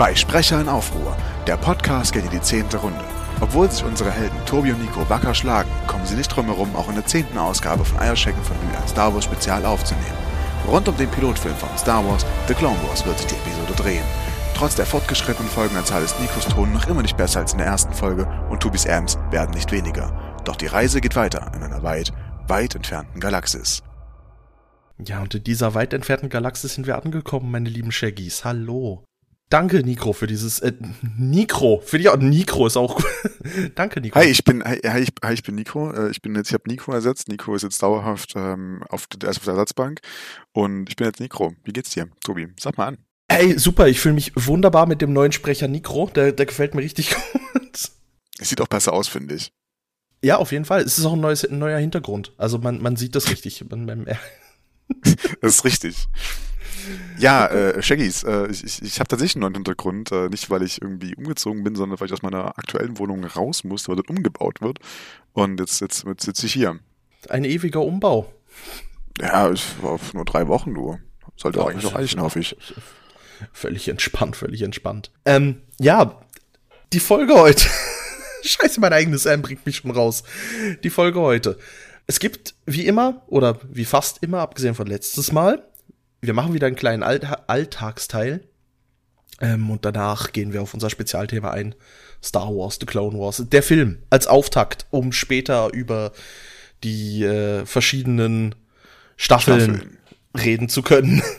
Zwei Sprecher in Aufruhr. Der Podcast geht in die zehnte Runde. Obwohl sich unsere Helden Tobi und Nico wacker schlagen, kommen sie nicht drum herum, auch in der zehnten Ausgabe von Eierschecken von Mühe ein Star Wars Spezial aufzunehmen. Rund um den Pilotfilm von Star Wars, The Clone Wars, wird sich die Episode drehen. Trotz der fortgeschrittenen Folgenanzahl ist Nikos Ton noch immer nicht besser als in der ersten Folge und Tobis Amps werden nicht weniger. Doch die Reise geht weiter in einer weit, weit entfernten Galaxis. Ja, und in dieser weit entfernten Galaxis sind wir angekommen, meine lieben Shaggies. Hallo. Danke, Nikro, für dieses, äh, Nikro, für dich auch, Nikro ist auch gut. Danke, Nikro. Hi, ich bin, hi, hi, ich, hi, ich bin Nico. Äh, Ich bin jetzt, ich habe Nico ersetzt. Nico ist jetzt dauerhaft ähm, auf, der ist auf der Ersatzbank. Und ich bin jetzt Nikro. Wie geht's dir, Tobi? Sag mal an. Ey, super, ich fühle mich wunderbar mit dem neuen Sprecher Nikro. Der, der gefällt mir richtig gut. Es sieht auch besser aus, finde ich. Ja, auf jeden Fall. Es ist auch ein, neues, ein neuer Hintergrund. Also man, man sieht das richtig. Man, man, Das ist richtig. Ja, äh, Shaggies, äh, ich, ich, ich habe tatsächlich einen neuen Hintergrund. Äh, nicht, weil ich irgendwie umgezogen bin, sondern weil ich aus meiner aktuellen Wohnung raus musste, weil dort umgebaut wird. Und jetzt, jetzt, jetzt sitze ich hier. ein ewiger Umbau. Ja, ich war auf nur drei Wochen, du. Sollte Ja, eigentlich noch reichen, hoffe ich. Völlig entspannt, völlig entspannt. Ähm, ja, die Folge heute. Scheiße, mein eigenes M bringt mich schon raus. Die Folge heute. Es gibt, wie immer, oder wie fast immer, abgesehen von letztes Mal, wir machen wieder einen kleinen Alt Alltagsteil. Ähm, und danach gehen wir auf unser Spezialthema ein. Star Wars, The Clone Wars. Der Film als Auftakt, um später über die äh, verschiedenen Staffeln, Staffeln. reden zu können.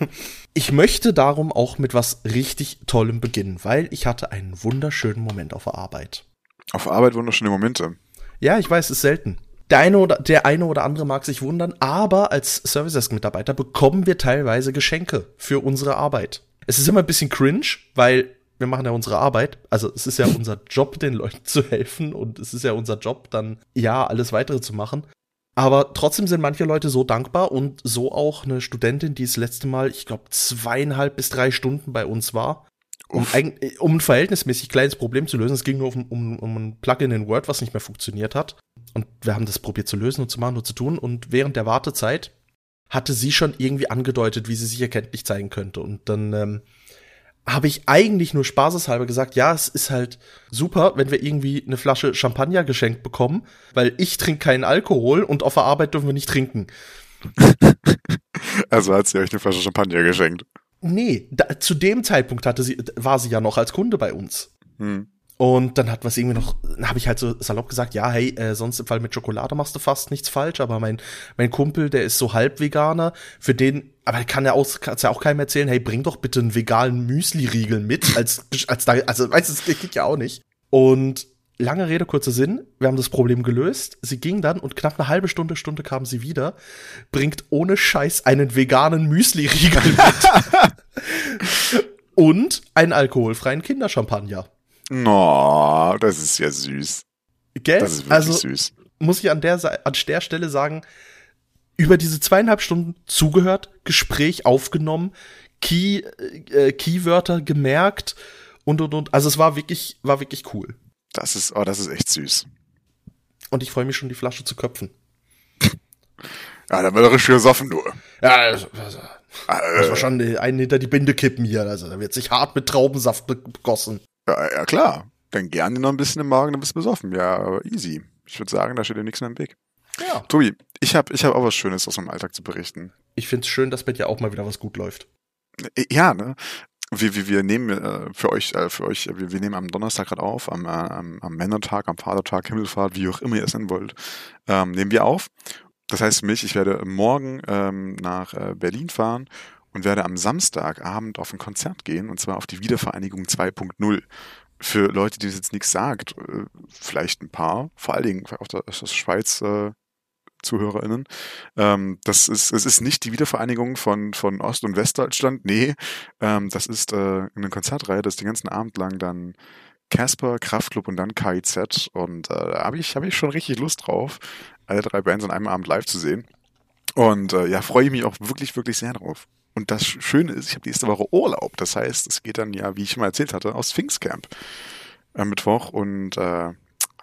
Ich möchte darum auch mit was richtig Tollem beginnen, weil ich hatte einen wunderschönen Moment auf der Arbeit. Auf Arbeit wunderschöne Momente. Ja, ich weiß, es ist selten. Der eine oder der eine oder andere mag sich wundern, aber als Service Desk Mitarbeiter bekommen wir teilweise Geschenke für unsere Arbeit. Es ist immer ein bisschen cringe, weil wir machen ja unsere Arbeit. Also es ist ja unser Job, den Leuten zu helfen und es ist ja unser Job, dann ja alles weitere zu machen. Aber trotzdem sind manche Leute so dankbar und so auch eine Studentin, die das letzte Mal, ich glaube, zweieinhalb bis drei Stunden bei uns war, um, ein, um ein verhältnismäßig kleines Problem zu lösen. Es ging nur um, um, um ein Plugin in Word, was nicht mehr funktioniert hat. Und wir haben das probiert zu lösen und zu machen und zu tun. Und während der Wartezeit hatte sie schon irgendwie angedeutet, wie sie sich erkenntlich zeigen könnte. Und dann ähm, habe ich eigentlich nur spaßeshalber gesagt, ja, es ist halt super, wenn wir irgendwie eine Flasche Champagner geschenkt bekommen, weil ich trinke keinen Alkohol und auf der Arbeit dürfen wir nicht trinken. Also hat sie euch eine Flasche Champagner geschenkt. Nee, da, zu dem Zeitpunkt hatte sie, war sie ja noch als Kunde bei uns. Hm. Und dann hat was irgendwie noch, dann habe ich halt so salopp gesagt, ja, hey, äh, sonst im Fall mit Schokolade machst du fast nichts falsch, aber mein, mein Kumpel, der ist so halb Veganer, für den, aber kann ja auch, kann's ja auch keinem erzählen, hey, bring doch bitte einen veganen Müsli-Riegel mit, als, als da, also, weißt du, das geht ja auch nicht. Und lange Rede, kurzer Sinn, wir haben das Problem gelöst, sie ging dann und knapp eine halbe Stunde, Stunde kam sie wieder, bringt ohne Scheiß einen veganen Müsli-Riegel mit. und einen alkoholfreien Kinderchampagner. No, das ist ja süß. Gell? Das ist wirklich also süß. muss ich an der, an der Stelle sagen, über diese zweieinhalb Stunden zugehört, Gespräch aufgenommen, Key, äh, Keywörter gemerkt und und und. Also es war wirklich, war wirklich cool. Das ist, oh, das ist echt süß. Und ich freue mich schon, die Flasche zu köpfen. Ja, da wird er richtig gesoffen, du. Ja, also, also, Äh, war schon einen hinter die Binde kippen hier. Also da wird sich hart mit Traubensaft begossen. ja, ja, klar. Dann gerne noch ein bisschen im Magen, dann bist du besoffen. Ja, aber easy. Ich würde sagen, da steht dir nichts mehr im Weg. Ja. Tobi, ich habe ich hab auch was Schönes aus meinem Alltag zu berichten. Ich find's schön, dass bei dir auch mal wieder was gut läuft. Äh, Ja, ne? Wir, wir, wir nehmen äh, für euch, äh, für euch, wir, wir nehmen am Donnerstag gerade auf, am, äh, am, am Männertag, am Vatertag, Himmelfahrt, wie auch immer ihr es nennen wollt, ähm, nehmen wir auf. Das heißt für mich, ich werde morgen ähm, nach äh, Berlin fahren und werde am Samstagabend auf ein Konzert gehen, und zwar auf die Wiedervereinigung 2.0. Für Leute, die das jetzt nichts sagt, äh, vielleicht ein paar, vor allen Dingen auch der, aus der Schweiz äh, ZuhörerInnen. Ähm, das ist, es ist nicht die Wiedervereinigung von, von Ost- und Westdeutschland, nee, ähm, das ist äh, eine Konzertreihe, das den ganzen Abend lang dann Casper, Kraftklub und dann KIZ und äh, da habe ich, hab ich schon richtig Lust drauf, alle drei Bands an einem Abend live zu sehen. Und äh, ja, freue ich mich auch wirklich, wirklich sehr drauf. Und das Schöne ist, ich habe nächste Woche Urlaub. Das heißt, es geht dann ja, wie ich schon mal erzählt hatte, aus Pfingstcamp am Mittwoch. Und äh,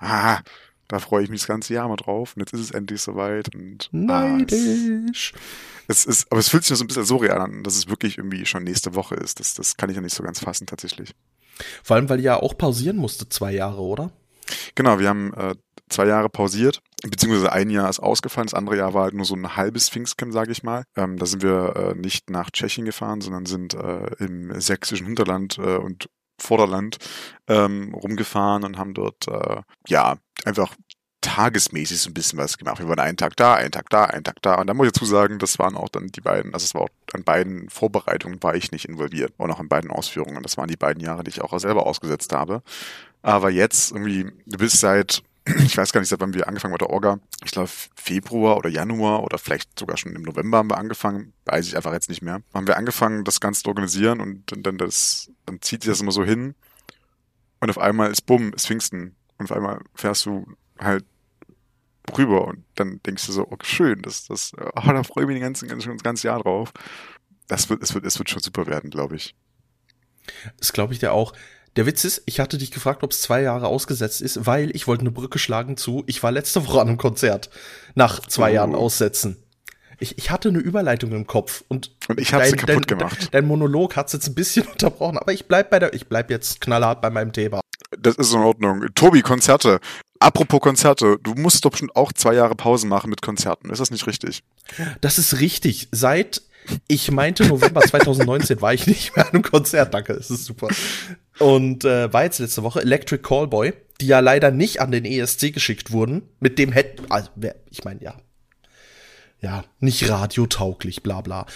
ah, da freue ich mich das ganze Jahr mal drauf. Und jetzt ist es endlich soweit. Und ah, es, Neidisch. es ist, aber es fühlt sich so ein bisschen so real an, dass es wirklich irgendwie schon nächste Woche ist. Das, das kann ich ja nicht so ganz fassen tatsächlich. Vor allem, weil ihr ja auch pausieren musste, zwei Jahre, oder? Genau, wir haben äh, zwei Jahre pausiert, beziehungsweise ein Jahr ist ausgefallen, das andere Jahr war halt nur so ein halbes Pfingstcamp, sage ich mal. Ähm, da sind wir äh, nicht nach Tschechien gefahren, sondern sind äh, im sächsischen Hinterland äh, und Vorderland ähm, rumgefahren und haben dort äh, ja einfach tagesmäßig so ein bisschen was gemacht. Wir waren einen Tag da, einen Tag da, einen Tag da. Und da muss ich dazu sagen, das waren auch dann die beiden, also es war auch an beiden Vorbereitungen war ich nicht involviert. Und auch an beiden Ausführungen. Das waren die beiden Jahre, die ich auch selber ausgesetzt habe. Aber jetzt irgendwie, du bist seit ich weiß gar nicht, seit wann wir angefangen mit der Orga. Ich glaube, Februar oder Januar oder vielleicht sogar schon im November haben wir angefangen. Weiß ich einfach jetzt nicht mehr. Haben wir angefangen, das Ganze zu organisieren und dann, das, dann zieht sich das immer so hin. Und auf einmal ist bumm, ist Pfingsten. Und auf einmal fährst du halt rüber und dann denkst du so, okay, schön, das, das, oh, da freue ich mich den ganzen, das ganze Jahr drauf. Das wird, es wird, es wird schon super werden, glaube ich. Das glaube ich dir auch. Der Witz ist, ich hatte dich gefragt, ob es zwei Jahre ausgesetzt ist, weil ich wollte eine Brücke schlagen zu, ich war letzte Woche an einem Konzert nach zwei oh. Jahren aussetzen. Ich, ich hatte eine Überleitung im Kopf und, und ich habe sie kaputt dein, gemacht. Dein, Monolog hat's jetzt ein bisschen unterbrochen, aber ich bleib bei der, ich bleib jetzt knallhart bei meinem Thema. Das ist in Ordnung. Tobi, Konzerte. Apropos Konzerte, du musst doch bestimmt auch zwei Jahre Pause machen mit Konzerten. Ist das nicht richtig? Das ist richtig. Seit ich meinte November 2019 war ich nicht mehr an einem Konzert. Danke, das ist super. Und äh, war jetzt letzte Woche Electric Callboy, die ja leider nicht an den ESC geschickt wurden. Mit dem hätten, also, ich meine, ja, ja, nicht radiotauglich, bla bla.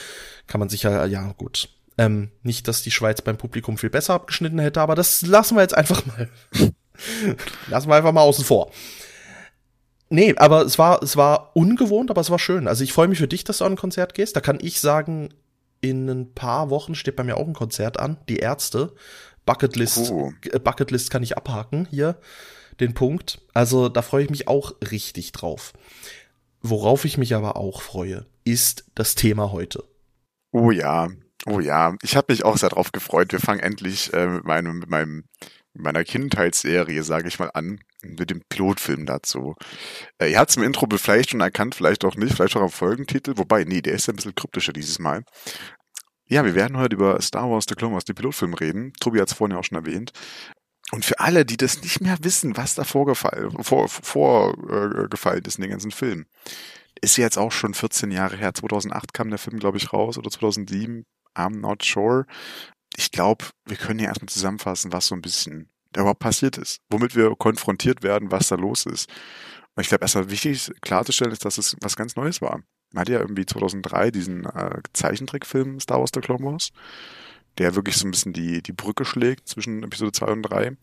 Kann man sich ja, ja, gut. Ähm, nicht, dass die Schweiz beim Publikum viel besser abgeschnitten hätte, aber das lassen wir jetzt einfach mal. lassen wir einfach mal außen vor. Nee, aber es war, es war ungewohnt, aber es war schön. Also ich freue mich für dich, dass du an ein Konzert gehst. Da kann ich sagen, in ein paar Wochen steht bei mir auch ein Konzert an. Die Ärzte. Bucketlist, oh. Äh, Bucketlist kann ich abhaken hier. Den Punkt. Also da freue ich mich auch richtig drauf. Worauf ich mich aber auch freue, ist das Thema heute. Oh ja, oh ja. Ich habe mich auch sehr drauf gefreut. Wir fangen endlich äh, mit meinem, mit meinem meiner Kindheitsserie, sage ich mal, an, mit dem Pilotfilm dazu. Äh, ihr habt es im Intro vielleicht schon erkannt, vielleicht auch nicht, vielleicht auch am Folgentitel, wobei, nee, der ist ein bisschen kryptischer dieses Mal. Ja, wir werden heute über Star Wars The Clone Wars, den Pilotfilm reden. Tobi hat es vorhin ja auch schon erwähnt. Und für alle, die das nicht mehr wissen, was da vorgefallen, vor, vorgefallen äh, ist in den ganzen Film, ist jetzt auch schon 14 Jahre her. 2008 kam der Film, glaube ich, raus oder 2007. I'm not sure ich glaube, wir können ja erstmal zusammenfassen, was so ein bisschen da überhaupt passiert ist, womit wir konfrontiert werden, was da los ist. Und ich glaube, erstmal wichtig klarzustellen ist, dass es was ganz Neues war. Man hatte ja irgendwie 2003 diesen äh, Zeichentrickfilm Star Wars The Clone Wars, der wirklich so ein bisschen die, die Brücke schlägt zwischen Episode 2 und 3.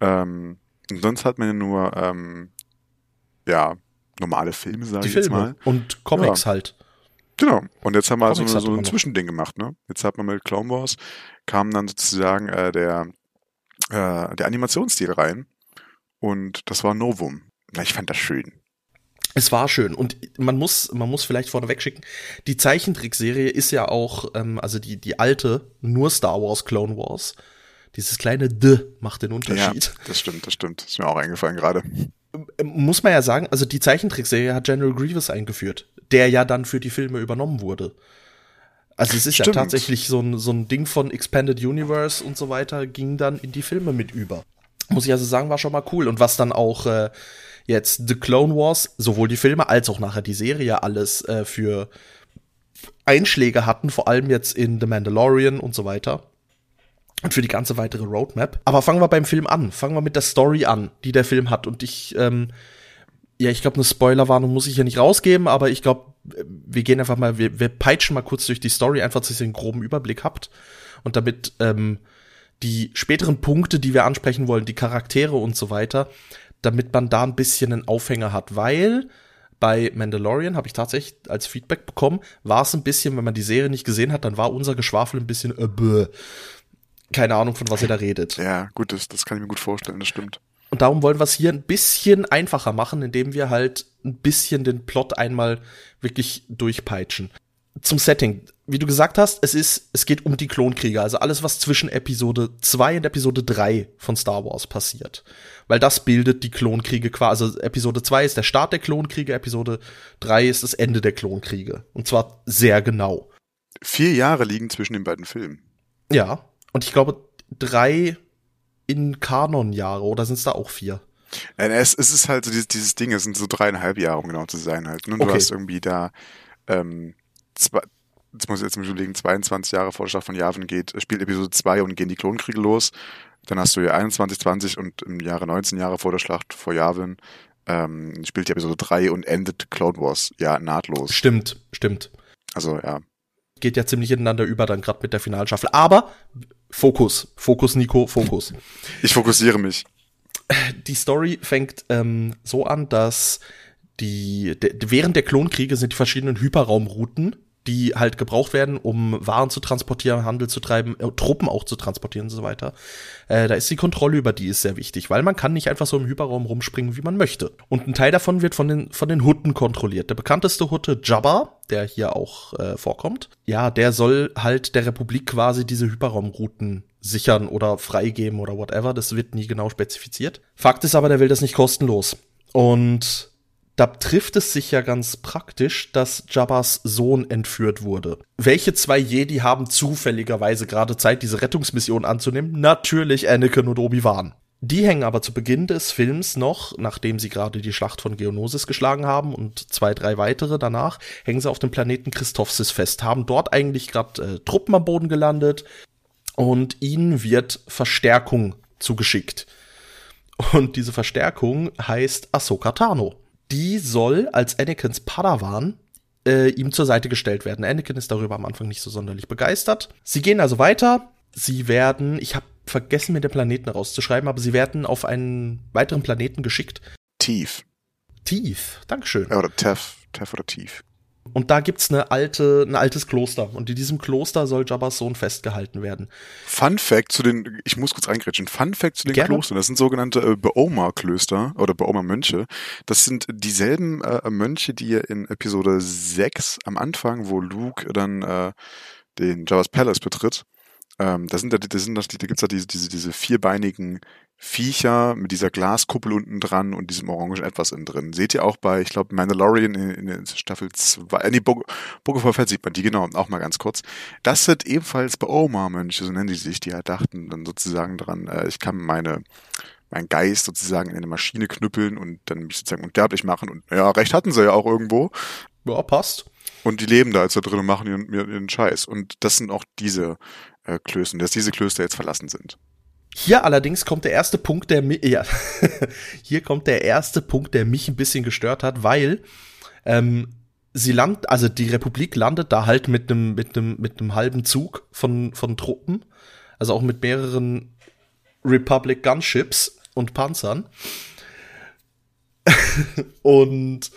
Ähm, und sonst hat man ja nur, ähm, ja, normale Filme, sage ich Filme. jetzt mal. Und Comics ja. halt. Genau. Und jetzt haben wir Comics so, so ein Zwischending gemacht, ne? Jetzt hat man mit Clone Wars, kam dann sozusagen äh, der, äh, der Animationsstil rein. Und das war Novum. Na, ich fand das schön. Es war schön und man muss, man muss vielleicht vorneweg schicken, die Zeichentrickserie ist ja auch, ähm, also die, die alte, nur Star Wars, Clone Wars. Dieses kleine D macht den Unterschied. Ja, das stimmt, das stimmt. Ist mir auch eingefallen gerade. Ähm, muss man ja sagen, also die Zeichentrickserie hat General Grievous eingeführt der ja dann für die Filme übernommen wurde. Also es ist Stimmt. ja tatsächlich so ein, so ein Ding von Expanded Universe und so weiter, ging dann in die Filme mit über. Muss ich also sagen, war schon mal cool. Und was dann auch äh, jetzt The Clone Wars, sowohl die Filme als auch nachher die Serie alles äh, für Einschläge hatten, vor allem jetzt in The Mandalorian und so weiter. Und für die ganze weitere Roadmap. Aber fangen wir beim Film an. Fangen wir mit der Story an, die der Film hat. Und ich ähm, ja, ich glaube, eine Spoilerwarnung muss ich hier nicht rausgeben, aber ich glaube, wir gehen einfach mal, wir, wir peitschen mal kurz durch die Story, einfach, dass ihr einen groben Überblick habt. Und damit ähm, die späteren Punkte, die wir ansprechen wollen, die Charaktere und so weiter, damit man da ein bisschen einen Aufhänger hat, weil bei Mandalorian habe ich tatsächlich als Feedback bekommen, war es ein bisschen, wenn man die Serie nicht gesehen hat, dann war unser Geschwafel ein bisschen äh, bäh. keine Ahnung, von was ihr da redet. Ja, gut, das, das kann ich mir gut vorstellen, das stimmt. Und darum wollen wir es hier ein bisschen einfacher machen, indem wir halt ein bisschen den Plot einmal wirklich durchpeitschen. Zum Setting. Wie du gesagt hast, es ist, es geht um die Klonkrieger, also alles, was zwischen Episode 2 und Episode 3 von Star Wars passiert. Weil das bildet die Klonkriege quasi. Also Episode 2 ist der Start der Klonkriege, Episode 3 ist das Ende der Klonkriege. Und zwar sehr genau. Vier Jahre liegen zwischen den beiden Filmen. Ja. Und ich glaube, drei in Kanonjahre oder sind es da auch vier? Es, es ist halt so dieses, dieses Ding, es sind so dreieinhalb Jahre, um genau zu sein halt. Ne? Und Du Okay. hast irgendwie da, ähm, zwei, jetzt muss ich jetzt mal überlegen, 22 Jahre vor der Schlacht von Yavin geht, spielt Episode 2 und gehen die Klonkriege los. Dann hast du ja 21, 20 und im Jahre 19 Jahre vor der Schlacht vor Yavin ähm, spielt die Episode 3 und endet Clone Wars ja nahtlos. Stimmt, stimmt. Also ja, Geht ja ziemlich ineinander über, dann gerade mit der Finalstaffel. Aber Fokus, Fokus, Nico, Fokus. ich fokussiere mich. Die Story fängt ähm, so an, dass die de, während der Klonkriege sind die verschiedenen Hyperraumrouten, die halt gebraucht werden, um Waren zu transportieren, Handel zu treiben, äh, Truppen auch zu transportieren und so weiter. Äh, da ist die Kontrolle über die ist sehr wichtig, weil man kann nicht einfach so im Hyperraum rumspringen, wie man möchte. Und ein Teil davon wird von den von den Hutten kontrolliert. Der bekannteste Hutte Jabba, der hier auch äh, vorkommt, ja, der soll halt der Republik quasi diese Hyperraumrouten sichern oder freigeben oder whatever. Das wird nie genau spezifiziert. Fakt ist aber, der will das nicht kostenlos. Und da trifft es sich ja ganz praktisch, dass Jabbas Sohn entführt wurde. Welche zwei Jedi haben zufälligerweise gerade Zeit, diese Rettungsmission anzunehmen? Natürlich Anakin und Obi-Wan. Die hängen aber zu Beginn des Films noch, nachdem sie gerade die Schlacht von Geonosis geschlagen haben und zwei, drei weitere danach, hängen sie auf dem Planeten Christophsis fest, haben dort eigentlich gerade äh, Truppen am Boden gelandet und ihnen wird Verstärkung zugeschickt. Und diese Verstärkung heißt Ahsoka Tano. Die soll als Anakins Padawan äh, ihm zur Seite gestellt werden. Anakin ist darüber am Anfang nicht so sonderlich begeistert. Sie gehen also weiter. Sie werden, ich habe vergessen, mir den Planeten rauszuschreiben, aber sie werden auf einen weiteren Planeten geschickt. Tief. Tief, Dankeschön. Ja, oder Tef. Tef oder Tief. Und da gibt's eine alte, ein altes Kloster. Und in diesem Kloster soll Jabbas Sohn festgehalten werden. Fun Fact zu den, ich muss kurz reingrätschen, Fun Fact zu den Gerne. Klostern, das sind sogenannte äh, Beoma-Klöster oder Beoma-Mönche. Das sind dieselben äh, Mönche, die ihr in Episode 6 am Anfang, wo Luke dann äh, den Jabba's Palace betritt, ähm, da sind da, da sind da, da gibt's da diese, diese, diese vierbeinigen Viecher mit dieser Glaskuppel unten dran und diesem orangen Etwas innen drin. Seht ihr auch bei, ich glaube, Mandalorian in, in, Staffel 2, äh, nee, Book Book of Fett sieht man die, genau, auch mal ganz kurz. Das sind ebenfalls Beoma-Mönche, so nennen die sich, die halt dachten dann sozusagen dran, äh, ich kann meine, meinen Geist sozusagen in eine Maschine knüppeln und dann mich sozusagen unsterblich machen und ja, recht hatten sie ja auch irgendwo. Ja, passt. Und die leben da jetzt da drin und machen ihren, ihren Scheiß. Und das sind auch diese äh, Klöster, dass diese Klöster jetzt verlassen sind. Hier allerdings kommt der erste Punkt, der mich, ja, hier kommt der erste Punkt, der mich ein bisschen gestört hat, weil ähm, sie landet, also die Republik landet da halt mit einem mit einem mit einem halben Zug von von Truppen, also auch mit mehreren Republic Gunships und Panzern. und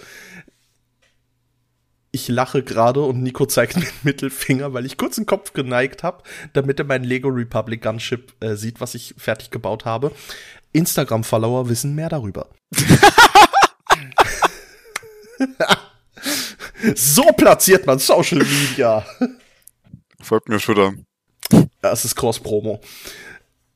ich lache gerade und Nico zeigt mir den Mittelfinger, weil ich kurz den Kopf geneigt habe, damit er mein Lego Republic Gunship äh, sieht, was ich fertig gebaut habe. Instagram-Follower wissen mehr darüber. so platziert man Social Media. Folgt mir Twitter. Das ist Cross-Promo.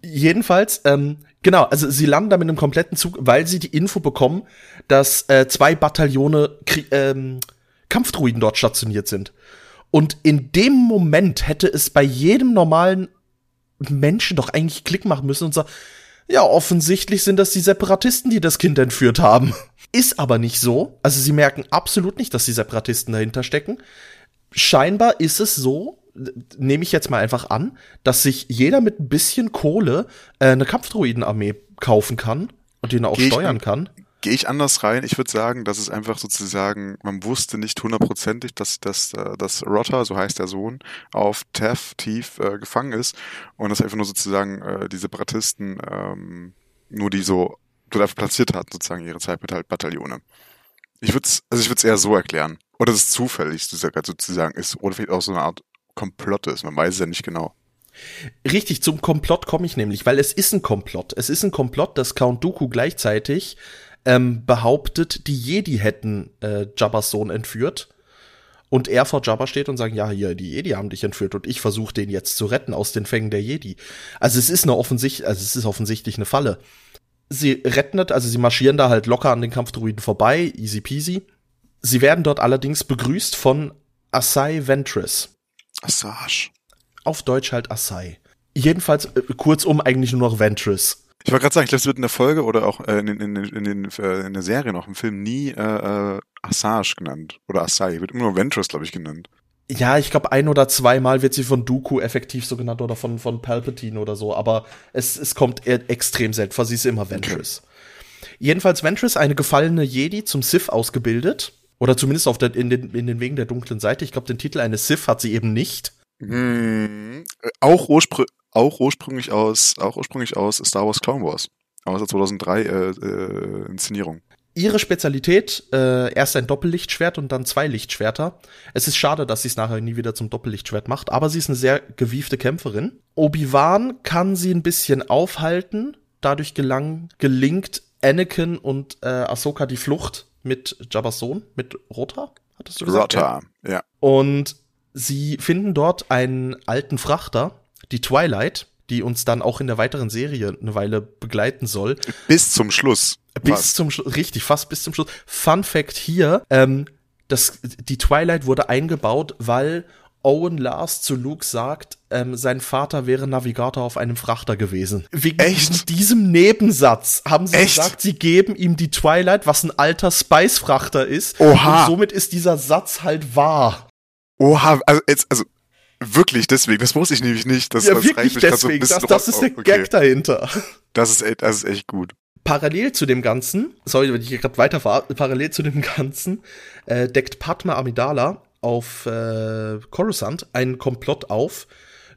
Jedenfalls, ähm, genau, also sie landen da mit einem kompletten Zug, weil sie die Info bekommen, dass äh, zwei Bataillone ähm, Kampfdruiden dort stationiert sind. Und in dem Moment hätte es bei jedem normalen Menschen doch eigentlich Klick machen müssen und sagen, ja, offensichtlich sind das die Separatisten, die das Kind entführt haben. Ist aber nicht so. Also sie merken absolut nicht, dass die Separatisten dahinter stecken. Scheinbar ist es so, nehme ich jetzt mal einfach an, dass sich jeder mit ein bisschen Kohle äh, eine Kampfdruidenarmee kaufen kann und den auch Geh steuern an- kann. Gehe ich anders rein? Ich würde sagen, dass es einfach sozusagen, man wusste nicht hundertprozentig, dass, dass, äh, dass Rotter, so heißt der Sohn, auf Tef tief äh, gefangen ist und dass einfach nur sozusagen äh, die Separatisten ähm, nur die so platziert hatten, sozusagen ihre Zeitmetall-Bataillone. Ich würde es, also ich würde es eher so erklären. Oder dass es zufällig sozusagen sozusagen ist. Oder vielleicht auch so eine Art Komplott ist. Man weiß es ja nicht genau. Richtig, zum Komplott komme ich nämlich, weil es ist ein Komplott. Es ist ein Komplott, dass Count Dooku gleichzeitig ähm, behauptet, die Jedi hätten äh, Jabbas Sohn entführt. Und er vor Jabba steht und sagt, ja, hier, die Jedi haben dich entführt und ich versuche den jetzt zu retten aus den Fängen der Jedi. Also es ist eine offensichtlich, also es ist offensichtlich eine Falle. Sie retten das, also sie marschieren da halt locker an den Kampfdruiden vorbei, easy peasy. Sie werden dort allerdings begrüßt von Asai Ventress. Assage. Auf Deutsch halt Asai. Jedenfalls, äh, kurzum eigentlich nur noch Ventress. Ich wollte gerade sagen, ich glaube, es wird in der Folge oder auch äh, in, in, in, in, den, äh, in der Serie noch im Film nie äh, äh, Assage genannt. Oder Asai. Wird immer nur Ventress, glaube ich, genannt. Ja, ich glaube, ein oder zweimal wird sie von Dooku effektiv so genannt oder von, von Palpatine oder so, aber es, es kommt extrem selten vor. Sie ist immer Ventress. Okay. Jedenfalls Ventress, eine gefallene Jedi zum Sith ausgebildet. Oder zumindest auf der, in, den, in den Wegen der dunklen Seite. Ich glaube, den Titel eines Sith hat sie eben nicht. Hm, auch, urspr auch ursprünglich aus, auch ursprünglich aus Star Wars Clone Wars. Aus der 2003 äh, äh, Inszenierung. Ihre Spezialität, äh, erst ein Doppellichtschwert und dann zwei Lichtschwerter. Es ist schade, dass sie es nachher nie wieder zum Doppellichtschwert macht, aber sie ist eine sehr gewiefte Kämpferin. Obi-Wan kann sie ein bisschen aufhalten. Dadurch gelang, gelingt Anakin und äh, Ahsoka die Flucht mit Jabba's Sohn, mit Rota, hattest du gesagt? Rota, ja. ja. Und sie finden dort einen alten Frachter, die Twilight, die uns dann auch in der weiteren Serie eine Weile begleiten soll. Bis zum Schluss. Bis fast. zum Schluss, richtig, fast bis zum Schluss. Fun Fact hier, ähm, das, die Twilight wurde eingebaut, weil Owen Lars zu Luke sagt, ähm, sein Vater wäre Navigator auf einem Frachter gewesen. Wegen Echt? diesem Nebensatz haben sie Echt? gesagt, sie geben ihm die Twilight, was ein alter Spice-Frachter ist. Oha. Und somit ist dieser Satz halt wahr. Oha, also jetzt, also wirklich deswegen, das wusste ich nämlich nicht. Das, ja, das wirklich deswegen, so das, das ist der okay. Gag dahinter. Das ist, das ist echt gut parallel zu dem Ganzen, sorry, wenn ich hier gerade weiterfahre, parallel zu dem Ganzen, äh, deckt Padma Amidala auf äh, Coruscant einen Komplott auf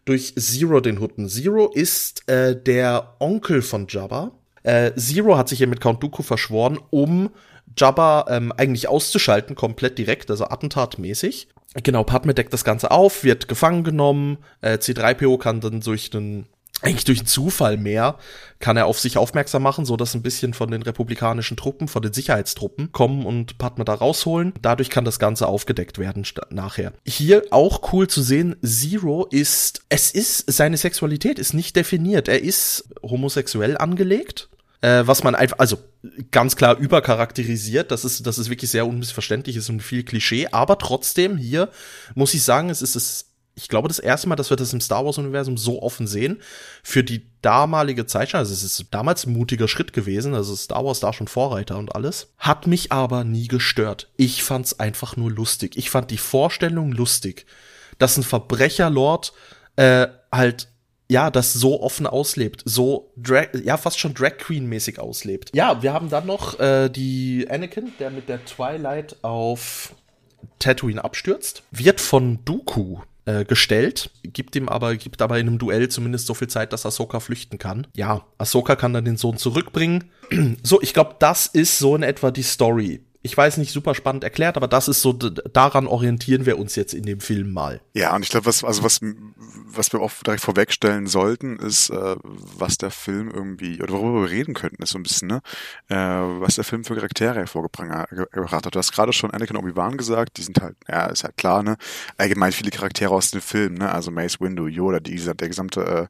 durch Zero den Hutten. Zero ist äh, der Onkel von Jabba. Äh, Zero hat sich hier mit Count Dooku verschworen, um Jabba ähm, eigentlich auszuschalten, komplett direkt, also attentatmäßig. Genau, Padme deckt das Ganze auf, wird gefangen genommen. Äh, C3PO kann dann durch den eigentlich durch einen Zufall mehr kann er auf sich aufmerksam machen, so dass ein bisschen von den republikanischen Truppen, von den Sicherheitstruppen kommen und Padme da rausholen. Dadurch kann das Ganze aufgedeckt werden nachher. Hier auch cool zu sehen, Zero ist, es ist, seine Sexualität ist nicht definiert. Er ist homosexuell angelegt. Äh, was man einfach, also ganz klar übercharakterisiert, das ist, das ist wirklich sehr unmissverständlich, ist und viel Klischee, aber trotzdem hier muss ich sagen, es ist es ich glaube, das erste Mal, dass wir das im Star Wars-Universum so offen sehen, für die damalige Zeit, also es ist damals ein mutiger Schritt gewesen, also Star Wars da schon Vorreiter und alles, hat mich aber nie gestört. Ich fand's einfach nur lustig. Ich fand die Vorstellung lustig, dass ein Verbrecherlord äh, halt ja, das so offen auslebt, so Drag, ja, fast schon Drag Queen mäßig auslebt. Ja, wir haben dann noch äh, die Anakin, der mit der Twilight auf Tatooine abstürzt, wird von Dooku äh, gestellt, gibt ihm aber, gibt aber in einem Duell zumindest so viel Zeit, dass Ahsoka flüchten kann. Ja, Ahsoka kann dann den Sohn zurückbringen. so, ich glaube, das ist so in etwa die Story ich weiß nicht, super spannend erklärt, aber das ist so, daran orientieren wir uns jetzt in dem Film mal. Ja, und ich glaube, was, also was, was wir auch direkt vorwegstellen sollten, ist, äh, was der Film irgendwie, oder worüber wir reden könnten, ist so ein bisschen, ne, äh, was der Film für Charaktere hervorgebracht hat. Du hast gerade schon Anakin Obi-Wan gesagt, die sind halt, ja, ist halt klar, ne, allgemein viele Charaktere aus dem Film, ne, also Mace Windu, Yoda, die, der gesamte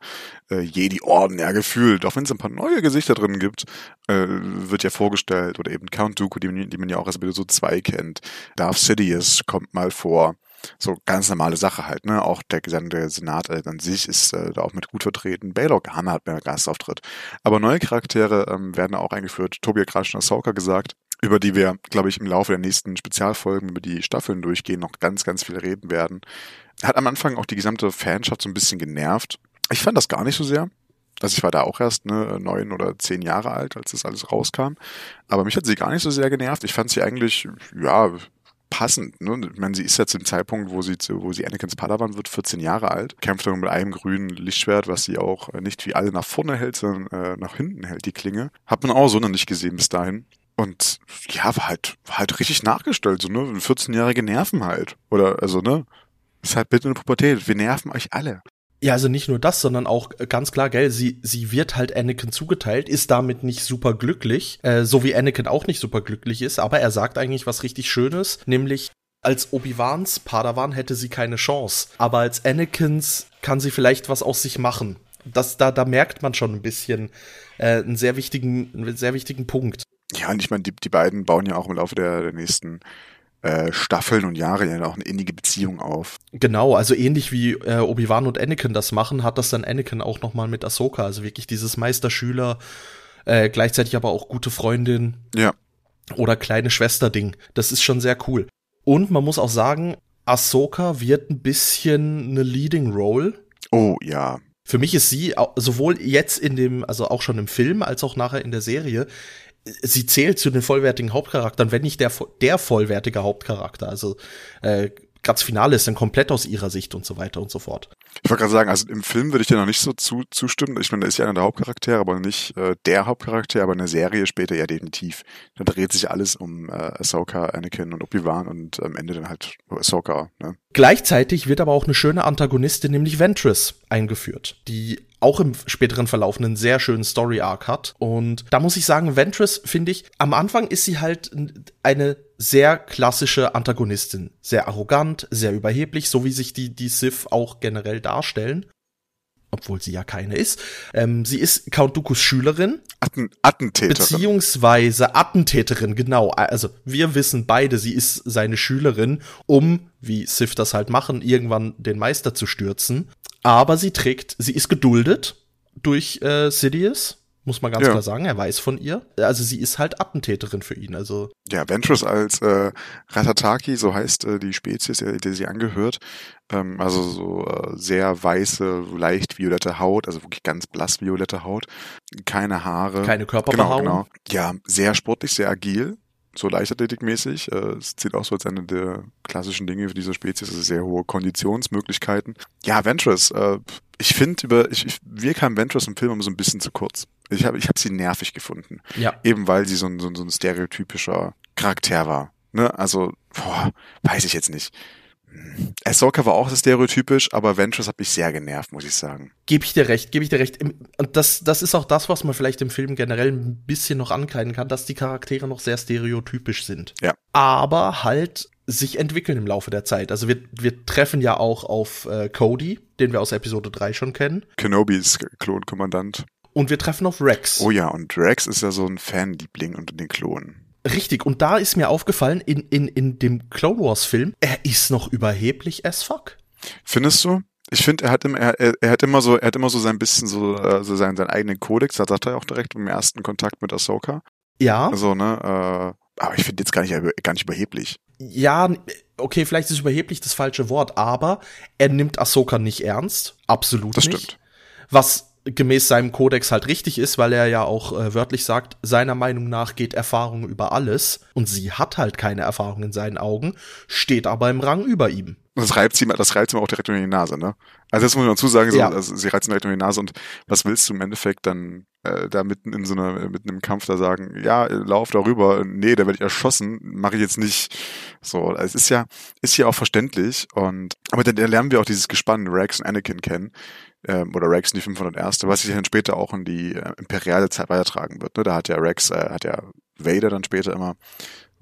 äh, äh, Jedi-Orden, ja, gefühlt, auch wenn es ein paar neue Gesichter drin gibt, äh, wird ja vorgestellt, oder eben Count Dooku, die, die man ja auch Episode 2 kennt. Darth Sidious kommt mal vor. So ganz normale Sache halt, ne? Auch der gesamte Senat äh, an sich ist äh, da auch mit gut vertreten. Bail Organa hat mehr Gastauftritt. Aber neue Charaktere ähm, werden auch eingeführt. Tobi hat gerade schon Ahsoka gesagt, über die wir, glaube ich, im Laufe der nächsten Spezialfolgen über die Staffeln durchgehen, noch ganz, ganz viel reden werden. Hat am Anfang auch die gesamte Fanschaft so ein bisschen genervt. Ich fand das gar nicht so sehr. Also ich war da auch erst ne, neun oder zehn Jahre alt, als das alles rauskam. Aber mich hat sie gar nicht so sehr genervt. Ich fand sie eigentlich, ja, passend. Ne? Ich meine, sie ist jetzt im Zeitpunkt, wo sie, wo sie Anakins Padawan wird, 14 Jahre alt, kämpft dann mit einem grünen Lichtschwert, was sie auch nicht wie alle nach vorne hält, sondern äh, nach hinten hält, die Klinge. Hat man auch so noch nicht gesehen bis dahin. Und ja, war halt, war halt richtig nachgestellt, so, ne? 14-jährige Nerven halt. Oder, also, ne? Ist halt bitte eine Pubertät. Wir nerven euch alle. Ja, also nicht nur das, sondern auch äh, ganz klar, gell, sie, sie wird halt Anakin zugeteilt, ist damit nicht super glücklich, äh, so wie Anakin auch nicht super glücklich ist, aber er sagt eigentlich was richtig Schönes, nämlich als Obi-Wans Padawan hätte sie keine Chance, aber als Anakins kann sie vielleicht was aus sich machen. Das, da, da merkt man schon ein bisschen äh, einen sehr wichtigen, einen sehr wichtigen Punkt. Ja, und ich meine, die, die beiden bauen ja auch im Laufe der, der nächsten Staffeln und Jahre ja auch eine innige Beziehung auf. Genau, also ähnlich wie äh, Obi-Wan und Anakin das machen, hat das dann Anakin auch nochmal mit Ahsoka. Also wirklich dieses Meisterschüler, äh, gleichzeitig aber auch gute Freundin. Ja. Oder kleine Schwester-Ding. Das ist schon sehr cool. Und man muss auch sagen, Ahsoka wird ein bisschen eine Leading Role. Oh, ja. Für mich ist sie sowohl jetzt in dem, also auch schon im Film, als auch nachher in der Serie, sie zählt zu den vollwertigen Hauptcharakteren, wenn nicht der, der vollwertige Hauptcharakter. Also äh, das Finale ist dann komplett aus ihrer Sicht und so weiter und so fort. Ich wollte gerade sagen, also im Film würde ich dir noch nicht so zu, zustimmen. Ich meine, da ist ja einer der Hauptcharaktere, aber nicht äh, der Hauptcharakter, aber in der Serie später ja definitiv. Da dreht sich alles um äh, Ahsoka, Anakin und Obi-Wan und am Ende dann halt Ahsoka. Ne? Gleichzeitig wird aber auch eine schöne Antagonistin, nämlich Ventress, eingeführt, die auch im späteren Verlauf einen sehr schönen Story-Arc hat. Und da muss ich sagen, Ventress, finde ich, am Anfang ist sie halt eine sehr klassische Antagonistin. Sehr arrogant, sehr überheblich, so wie sich die, die Sith auch generell darstellen. Obwohl sie ja keine ist. Ähm, sie ist Count Dookus Schülerin. Atten Attentäterin. Beziehungsweise Attentäterin, genau. Also wir wissen beide, sie ist seine Schülerin, um, wie Sith das halt machen, irgendwann den Meister zu stürzen. Aber sie trägt, sie ist geduldet durch äh, Sidious muss man ganz ja. klar sagen. Er weiß von ihr. Also sie ist halt Attentäterin für ihn. Also ja, Ventress als äh, Ratataki, so heißt äh, die Spezies, der, der sie angehört. Ähm, also so äh, sehr weiße, leicht violette Haut, also wirklich ganz blass violette Haut, keine Haare, keine Körperbehaarung. Genau, genau. Ja, sehr sportlich, sehr agil so leichtathletikmäßig. Äh, es zählt auch so als eine der klassischen Dinge für diese Spezies, also sehr hohe Konditionsmöglichkeiten. Ja, Ventress, äh, ich finde über, ich, ich, wir kamen Ventress im Film immer so ein bisschen zu kurz. Ich habe ich hab sie nervig gefunden. Ja. Eben weil sie so ein, so, so ein stereotypischer Charakter war. Ne? Also, boah, weiß ich jetzt nicht. Ahsoka war auch stereotypisch, aber Ventress hat mich sehr genervt, muss ich sagen. Gebe ich dir recht, gebe ich dir recht. Und das, das ist auch das, was man vielleicht im Film generell ein bisschen noch ankleiden kann, dass die Charaktere noch sehr stereotypisch sind. Ja. Aber halt sich entwickeln im Laufe der Zeit. Also wir, wir treffen ja auch auf äh, Cody, den wir aus Episode 3 schon kennen. Kenobis Klonkommandant. Und wir treffen auf Rex. Oh ja, und Rex ist ja so ein Fanliebling unter den Klonen. Richtig, und da ist mir aufgefallen, in, in, in dem Clone Wars Film, er ist noch überheblich as fuck. Findest du? Ich finde, er hat immer, er, er hat immer so, er hat immer so sein bisschen so, äh, so seinen, seinen eigenen Kodex, das sagt er auch direkt im ersten Kontakt mit Ahsoka. Ja. Also, ne, äh, aber ich finde jetzt gar nicht, gar nicht überheblich. Ja, okay, vielleicht ist überheblich das falsche Wort, aber er nimmt Ahsoka nicht ernst. Absolut das nicht. Das stimmt. Was gemäß seinem Kodex halt richtig ist, weil er ja auch äh, wörtlich sagt, seiner Meinung nach geht Erfahrung über alles und sie hat halt keine Erfahrung in seinen Augen, steht aber im Rang über ihm. Das reibt sie, das reibt sie auch direkt in die Nase, ne? Also das muss man dazu sagen, so, Ja. also sie reizt ihn direkt in die Nase und was willst du im Endeffekt dann äh, da mitten in so einer, mitten im Kampf da sagen, ja, lauf darüber, nee, da werde ich erschossen, mache ich jetzt nicht. So, es ist ja, ist ja auch verständlich und aber dann lernen wir auch dieses Gespann Rex und Anakin kennen, ähm, oder Rex in die 501. was sich dann später auch in die äh, imperiale Zeit weitertragen wird. Ne? Da hat ja Rex, äh, hat ja Vader dann später immer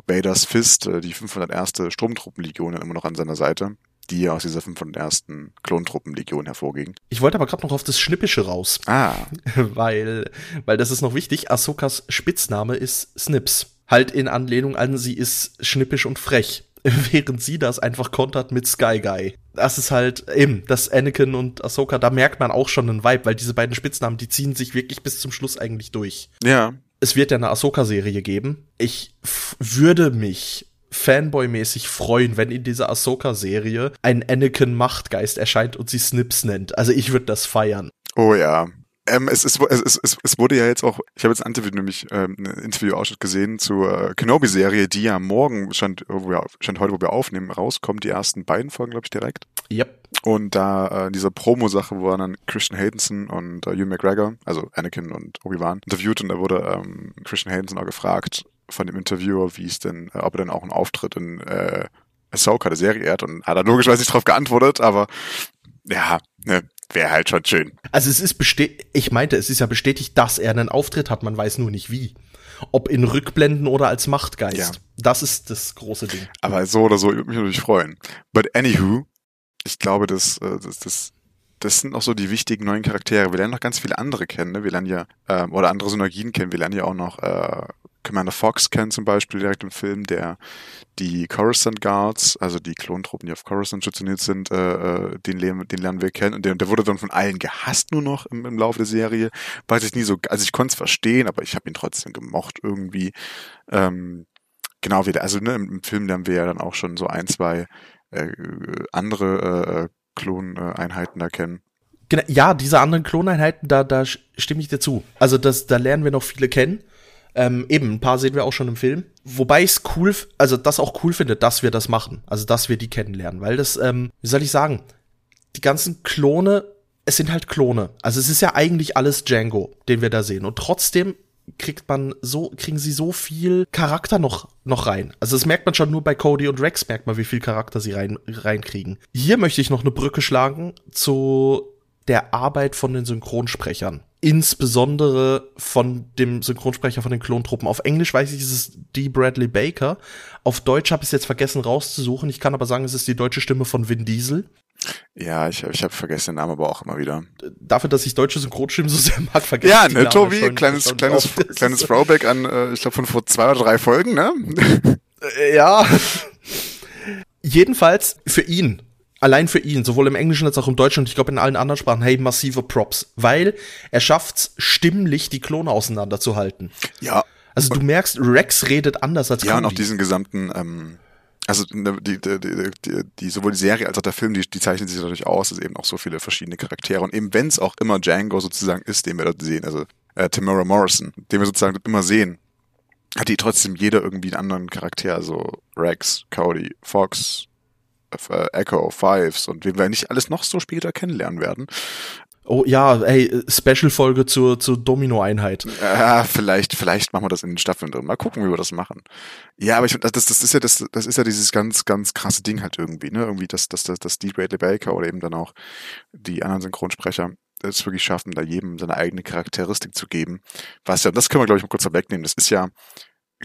Vaders Fist, äh, die 501. Sturmtruppenlegion dann immer noch an seiner Seite, die ja aus dieser 501. Klontruppenlegion hervorging. Ich wollte aber gerade noch auf das Schnippische raus, Ah, weil, weil das ist noch wichtig. Ahsokas Spitzname ist Snips. Halt in Anlehnung an, sie ist schnippisch und frech. Während sie das einfach kontert mit Sky Guy. Das ist halt eben, das Anakin und Ahsoka, da merkt man auch schon einen Vibe, weil diese beiden Spitznamen, die ziehen sich wirklich bis zum Schluss eigentlich durch. ja, Es wird ja eine Ahsoka-Serie geben. Ich würde mich Fanboy-mäßig freuen, wenn in dieser Ahsoka-Serie ein Anakin-Machtgeist erscheint und sie Snips nennt. Also ich würde das feiern. Oh ja. Ähm, es, es, es, es, es wurde ja jetzt auch, ich habe jetzt ein Interview, nämlich ähm, ein Interview-Ausschnitt gesehen zur äh, Kenobi-Serie, die ja morgen, stand, wo wir, stand heute, wo wir aufnehmen, rauskommt, die ersten beiden Folgen, glaube ich, direkt. Yep. Und da äh, diese Promo-Sache, wo dann Christian Haydenson und äh, Ewan McGregor, also Anakin und Obi-Wan, interviewt und da wurde ähm, Christian Haydenson auch gefragt von dem Interviewer, wie es denn, äh, ob er denn auch einen Auftritt in äh, Ahsoka, der Serie hat und hat er logischerweise nicht drauf geantwortet, aber ja, ne, wäre halt schon schön. Also es ist bestätigt, ich meinte, es ist ja bestätigt, dass er einen Auftritt hat, man weiß nur nicht wie. Ob in Rückblenden oder als Machtgeist. Ja. Das ist das große Ding. Aber so oder so, ich würde mich natürlich freuen. But anywho, ich glaube, das, äh, das, das, das sind auch so die wichtigen neuen Charaktere. Wir lernen noch ganz viele andere kennen. Ne? Wir lernen ja, ähm, oder andere Synergien kennen. Wir lernen ja auch noch äh, Commander Fox kennen zum Beispiel direkt im Film, der die Coruscant Guards, also die Klontruppen, die auf Coruscant stationiert sind, äh, äh den, den lernen wir kennen. Und der, der wurde dann von allen gehasst nur noch im, im Laufe der Serie. Weiß ich nie so, also ich konnte es verstehen, aber ich habe ihn trotzdem gemocht irgendwie. Ähm, genau wieder, also ne, im, Film lernen wir ja dann auch schon so ein, zwei äh, andere äh, Kloneinheiten erkennen. Genau, ja, diese anderen Kloneinheiten, da, da stimme ich dir zu. Also das, da lernen wir noch viele kennen. Ähm, eben, ein paar sehen wir auch schon im Film. Wobei ich es cool, also das auch cool finde, dass wir das machen. Also dass wir die kennenlernen. Weil das, ähm, wie soll ich sagen, die ganzen Klone, es sind halt Klone. Also es ist ja eigentlich alles Django, den wir da sehen. Und trotzdem kriegt man so, kriegen sie so viel Charakter noch, noch rein. Also das merkt man schon nur bei Cody und Rex, merkt man, wie viel Charakter sie rein, reinkriegen. Hier möchte ich noch eine Brücke schlagen zu der Arbeit von den Synchronsprechern. Insbesondere von dem Synchronsprecher von den Klontruppen. Auf Englisch weiß ich, es ist D. Bradley Baker. Auf Deutsch habe ich es jetzt vergessen rauszusuchen. Ich kann aber sagen, es ist die deutsche Stimme von Vin Diesel. Ja, ich, ich habe vergessen den Namen aber auch immer wieder. Dafür, dass ich deutsche Synchronstimmen so sehr mag, vergesse ja, ich Ja, ne, Tobi, schon, kleines, schon kleines, kleines Throwback an, äh, ich glaube, von vor zwei oder drei Folgen, ne? Äh, ja. Jedenfalls für ihn, allein für ihn, sowohl im Englischen als auch im Deutschen und ich glaube in allen anderen Sprachen, hey, massive Props, weil er schafft's stimmlich die Klone auseinanderzuhalten. Ja. Also du merkst, Rex redet anders als Ja, Cody. und auch diesen gesamten ähm also ne, die, die, die, die, sowohl die Serie als auch der Film, die, die zeichnen sich dadurch aus, dass eben auch so viele verschiedene Charaktere und eben wenn es auch immer Django sozusagen ist, den wir dort sehen, also äh, Tamara Morrison, den wir sozusagen immer sehen, hat die trotzdem jeder irgendwie einen anderen Charakter, also Rex, Cody, Fox, Echo, Fives und wen wir nicht alles noch so später kennenlernen werden. Oh ja, ey, Special-Folge zur, zur Domino-Einheit. Ja, vielleicht, vielleicht machen wir das in den Staffeln drin. Mal gucken, wie wir das machen. Ja, aber ich das, das ist ja das, das ist ja dieses ganz, ganz krasse Ding halt irgendwie, ne? Irgendwie, dass, dass, dass, dass Steve Bradley Baker oder eben dann auch die anderen Synchronsprecher es wirklich schaffen, da jedem seine eigene Charakteristik zu geben. Was ja, das können wir, glaube ich, mal kurz wegnehmen. Das ist ja,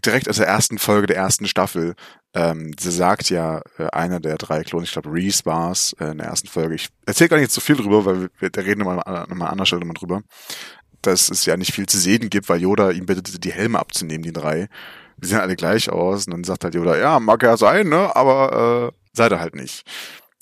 direkt aus der ersten Folge der ersten Staffel, ähm, sie sagt ja äh, einer der drei Klone, ich glaube Reese war es äh, in der ersten Folge. Ich erzähle gar nicht so viel drüber, weil wir, da reden wir mal an einer anderen Stelle mal drüber, dass es ja nicht viel zu sehen gibt, weil Yoda ihm bittet, die Helme abzunehmen, die drei. Die sehen alle gleich aus und dann sagt halt Yoda, ja, mag ja sein, ne, aber äh, seid ihr halt nicht.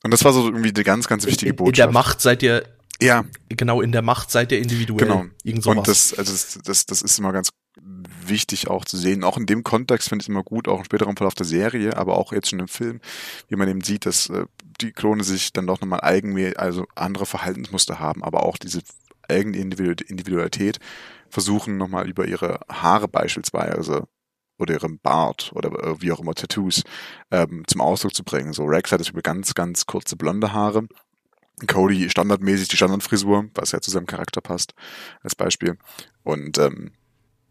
Und das war so irgendwie eine ganz, ganz wichtige Botschaft. In der Macht seid ihr ja. Genau, in der Macht seid ihr individuell. Genau. Irgend sowas. Und das, also das, das, das ist immer ganz wichtig auch zu sehen. Auch in dem Kontext finde ich es immer gut, auch im späteren Verlauf der Serie, aber auch jetzt schon im Film, wie man eben sieht, dass äh, die Klone sich dann doch nochmal eigen, also andere Verhaltensmuster haben, aber auch diese eigene Individualität versuchen nochmal über ihre Haare beispielsweise oder ihrem Bart oder äh, wie auch immer Tattoos ähm, zum Ausdruck zu bringen. So Rex hat über ganz, ganz kurze blonde Haare. Cody standardmäßig die Standardfrisur, was ja zu seinem Charakter passt, als Beispiel. Und ähm,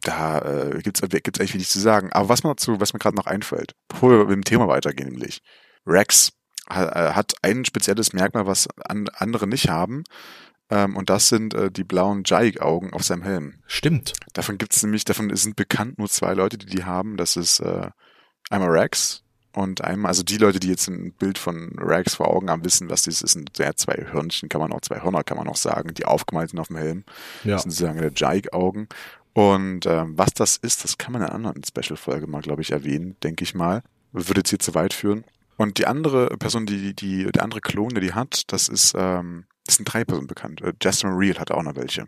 da äh, gibt's gibt's eigentlich wenig zu sagen. Aber was mir zu, was mir gerade noch einfällt, bevor wir mit dem Thema weitergehen, nämlich Rex äh, hat ein spezielles Merkmal, was an, andere nicht haben. Ähm, und das sind äh, die blauen Jaik-Augen auf seinem Helm. Stimmt. Davon gibt's nämlich, davon sind bekannt nur zwei Leute, die die haben. Das ist äh, einmal Rex und einmal, also die Leute, die jetzt ein Bild von Rex vor Augen haben, wissen, was das ist. Sind ja zwei Hörnchen, kann man auch, zwei Hörner kann man auch sagen, die aufgemalt sind auf dem Helm. Ja. Das sind sozusagen der Jaik-Augen. Und ähm, was das ist, das kann man in einer anderen Special-Folge mal, glaube ich, erwähnen, denke ich mal. Würde jetzt hier zu weit führen. Und die andere Person, die, die, der andere Klon, der die hat, das ist, ähm, das sind drei Personen bekannt. Äh, Justin Real hat auch noch welche.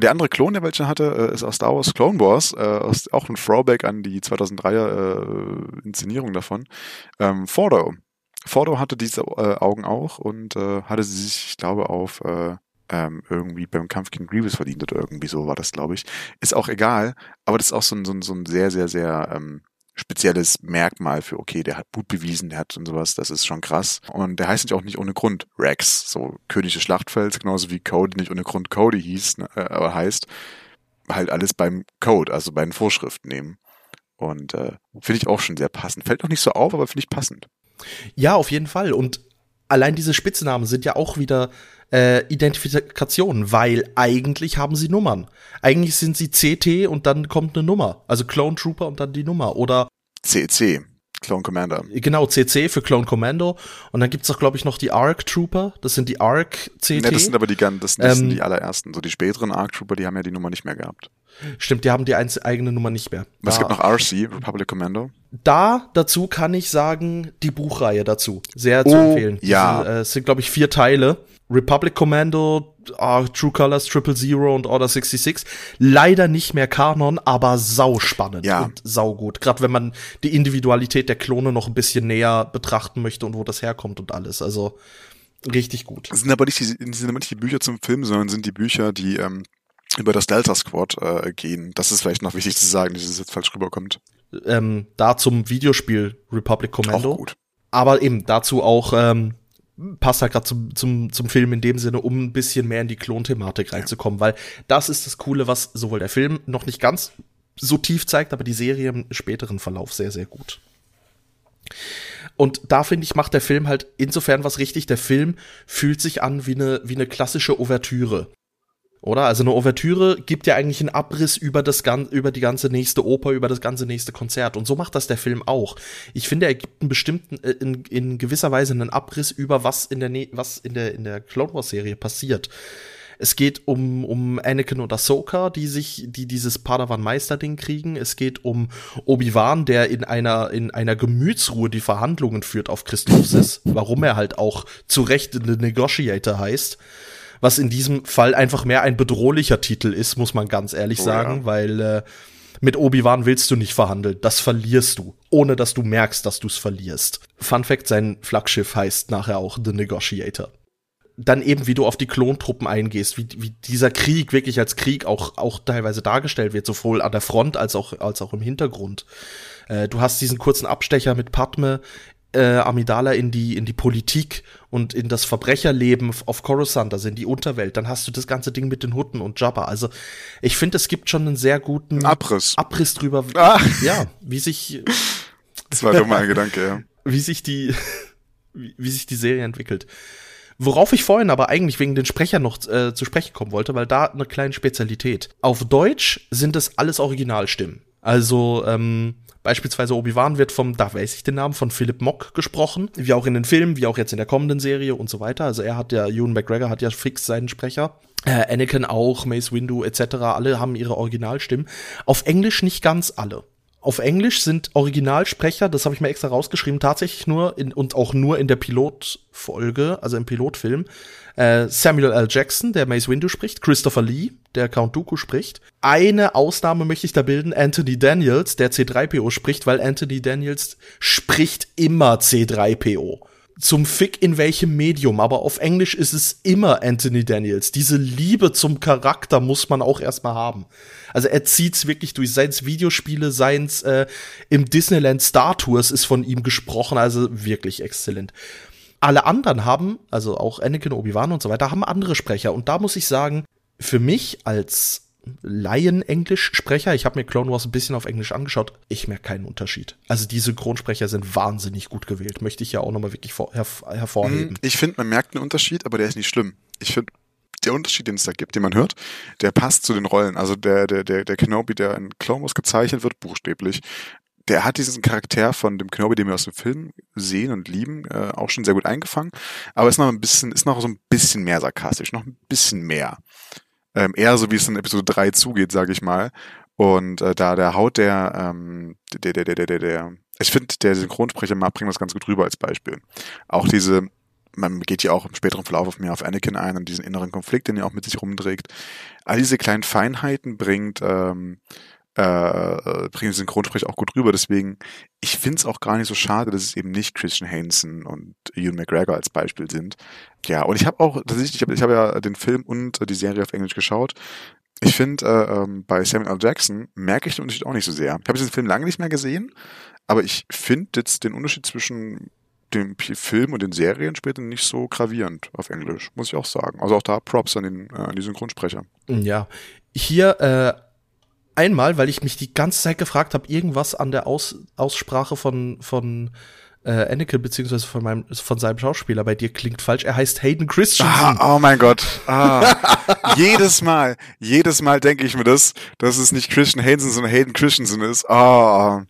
Der andere Klon, der welche hatte, äh, ist aus Star Wars Clone Wars, äh, aus, auch ein Throwback an die 2003er äh, Inszenierung davon. Ähm, Fordo. Fordo hatte diese äh, Augen auch und äh, hatte sie sich, ich glaube, auf äh, ähm, irgendwie beim Kampf gegen Grievous verdient oder irgendwie so war das, glaube ich. Ist auch egal, aber das ist auch so ein, so ein, so ein sehr, sehr, sehr ähm, spezielles Merkmal für, okay, der hat Blut bewiesen, der hat und sowas, das ist schon krass. Und der heißt natürlich auch nicht ohne Grund Rex, so König des Schlachtfelds, genauso wie Cody nicht ohne Grund Cody hieß, ne, äh, aber heißt, halt alles beim Code, also bei den Vorschriften nehmen. Und äh, finde ich auch schon sehr passend. Fällt noch nicht so auf, aber finde ich passend. Ja, auf jeden Fall. Und allein diese Spitznamen sind ja auch wieder äh, Identifikation, weil eigentlich haben sie Nummern. Eigentlich sind sie CT und dann kommt eine Nummer. Also Clone Trooper und dann die Nummer. Oder CC. Clone Commander. Genau, CC für Clone Commando. Und dann gibt's auch, glaube ich, noch die ARC Trooper. Das sind die ARC CT. Ne, das sind aber die, das, das ähm, sind die allerersten. So die späteren ARC Trooper, die haben ja die Nummer nicht mehr gehabt. Stimmt, die haben die eigene Nummer nicht mehr. Was gibt noch RC, Republic Commando? Da dazu kann ich sagen, die Buchreihe dazu. Sehr oh, zu empfehlen. Ja. Äh, es sind, glaube ich, vier Teile. Republic Commando, uh, True Colors, Triple Zero und Order 66. Leider nicht mehr Kanon, aber sau spannend ja. und sau gut. Gerade wenn man die Individualität der Klone noch ein bisschen näher betrachten möchte und wo das herkommt und alles. Also richtig gut. Das sind aber nicht die, sind aber nicht die Bücher zum Film, sondern sind die Bücher, die ähm, über das Delta Squad äh, gehen. Das ist vielleicht noch wichtig zu sagen, dass es jetzt falsch rüberkommt. Ähm, da zum Videospiel Republic Commando. Auch gut. Aber eben dazu auch ähm, passt halt gerade zum, zum, zum Film in dem Sinne, um ein bisschen mehr in die Klonthematik reinzukommen, ja. weil das ist das Coole, was sowohl der Film noch nicht ganz so tief zeigt, aber die Serie im späteren Verlauf sehr, sehr gut. Und da finde ich, macht der Film halt insofern was richtig. Der Film fühlt sich an wie eine, wie eine klassische Ouvertüre. Oder? Also eine Ouvertüre gibt ja eigentlich einen Abriss über das über die ganze nächste Oper, über das ganze nächste Konzert. Und so macht das der Film auch. Ich finde, er gibt einen bestimmten, äh, in, in gewisser Weise einen Abriss über was in der, was in der, in der Clone Wars Serie passiert. Es geht um, um Anakin und Ahsoka, die sich, die dieses Padawan-Meister-Ding kriegen. Es geht um Obi-Wan, der in einer, in einer Gemütsruhe die Verhandlungen führt auf Christophsis, warum er halt auch zu Recht The Negotiator heißt was in diesem Fall einfach mehr ein bedrohlicher Titel ist, muss man ganz ehrlich oh, sagen, ja. weil äh, mit Obi-Wan willst du nicht verhandeln, das verlierst du, ohne dass du merkst, dass du es verlierst. Fun Fact, sein Flaggschiff heißt nachher auch The Negotiator. Dann eben, wie du auf die Klontruppen eingehst, wie, wie dieser Krieg wirklich als Krieg auch, auch teilweise dargestellt wird, sowohl an der Front als auch, als auch im Hintergrund. Äh, du hast diesen kurzen Abstecher mit Padme äh, Amidala in die in die Politik und in das Verbrecherleben auf Coruscant, also in die Unterwelt, dann hast du das ganze Ding mit den Hutten und Jabba. Also ich finde, es gibt schon einen sehr guten Abriss, Abriss drüber, ah. ja, wie sich das war doch mal ein Gedanke, ja. wie sich die wie, wie sich die Serie entwickelt. Worauf ich vorhin aber eigentlich wegen den Sprechern noch äh, zu sprechen kommen wollte, weil da eine kleine Spezialität. Auf Deutsch sind es alles Originalstimmen. Also ähm, Beispielsweise Obi-Wan wird vom, da weiß ich den Namen, von Philip Mock gesprochen, wie auch in den Filmen, wie auch jetzt in der kommenden Serie und so weiter. Also er hat ja, Ewan McGregor hat ja fix seinen Sprecher. Äh, Anakin auch, Mace Windu etc., alle haben ihre Originalstimmen. Auf Englisch nicht ganz alle. Auf Englisch sind Originalsprecher, das habe ich mir extra rausgeschrieben, tatsächlich nur in, und auch nur in der Pilotfolge, also im Pilotfilm, äh, Samuel L. Jackson, der Mace Windu spricht, Christopher Lee, der Count Dooku spricht. Eine Ausnahme möchte ich da bilden, Anthony Daniels, der C3PO spricht, weil Anthony Daniels spricht immer C3PO zum Fick in welchem Medium, aber auf Englisch ist es immer Anthony Daniels. Diese Liebe zum Charakter muss man auch erstmal haben. Also er zieht's wirklich durch. Seins Videospiele, seins äh, im Disneyland Star Tours ist von ihm gesprochen, also wirklich exzellent. Alle anderen haben, also auch Anakin, Obi-Wan und so weiter, haben andere Sprecher. Und da muss ich sagen, für mich als Laien-Englisch-Sprecher, ich habe mir Clone Wars ein bisschen auf Englisch angeschaut, ich merke keinen Unterschied. Also die Synchronsprecher sind wahnsinnig gut gewählt, möchte ich ja auch nochmal wirklich vor, her, hervorheben. Ich finde, man merkt einen Unterschied, aber der ist nicht schlimm. Ich finde, der Unterschied, den es da gibt, den man hört, der passt zu den Rollen. Also der, der, der, der Kenobi, der in Clone Wars gezeichnet wird, buchstäblich, der hat diesen Charakter von dem Kenobi, den wir aus dem Film sehen und lieben, äh, auch schon sehr gut eingefangen. Aber ist noch ein bisschen, ist noch so ein bisschen mehr sarkastisch, noch ein bisschen mehr. Ähm, eher so wie es in Episode 3 zugeht, sage ich mal. Und äh, da der Haut der, ähm, der, der, der, der, der, der, ich finde, der Synchronsprecher Mark bringt das ganz gut rüber als Beispiel. Auch diese, man geht ja auch im späteren Verlauf auf mehr auf Anakin ein und diesen inneren Konflikt, den er auch mit sich rumträgt. All diese kleinen Feinheiten bringt ähm, äh, äh, bringen Synchronsprecher auch gut rüber. Deswegen, ich finde es auch gar nicht so schade, dass es eben nicht Christian Hansen und Ewan McGregor als Beispiel sind. Ja, und ich habe auch, tatsächlich, ich habe ich hab ja den Film und die Serie auf Englisch geschaut. Ich finde, äh, ähm, bei Samuel L. Jackson merke ich den Unterschied auch nicht so sehr. Ich habe diesen Film lange nicht mehr gesehen, aber ich finde jetzt den Unterschied zwischen dem Film und den Serien später nicht so gravierend auf Englisch, muss ich auch sagen. Also auch da Props an, den, äh, an die Synchronsprecher. Ja, hier äh, einmal, weil ich mich die ganze Zeit gefragt habe, irgendwas an der Aus Aussprache von, von äh, Anakin beziehungsweise von meinem von seinem Schauspieler bei dir klingt falsch. Er heißt Hayden Christensen. Ah, oh mein Gott. Ah. jedes Mal, jedes Mal denke ich mir das, dass es nicht Christian Hayden, sondern Hayden Christensen ist. Ah.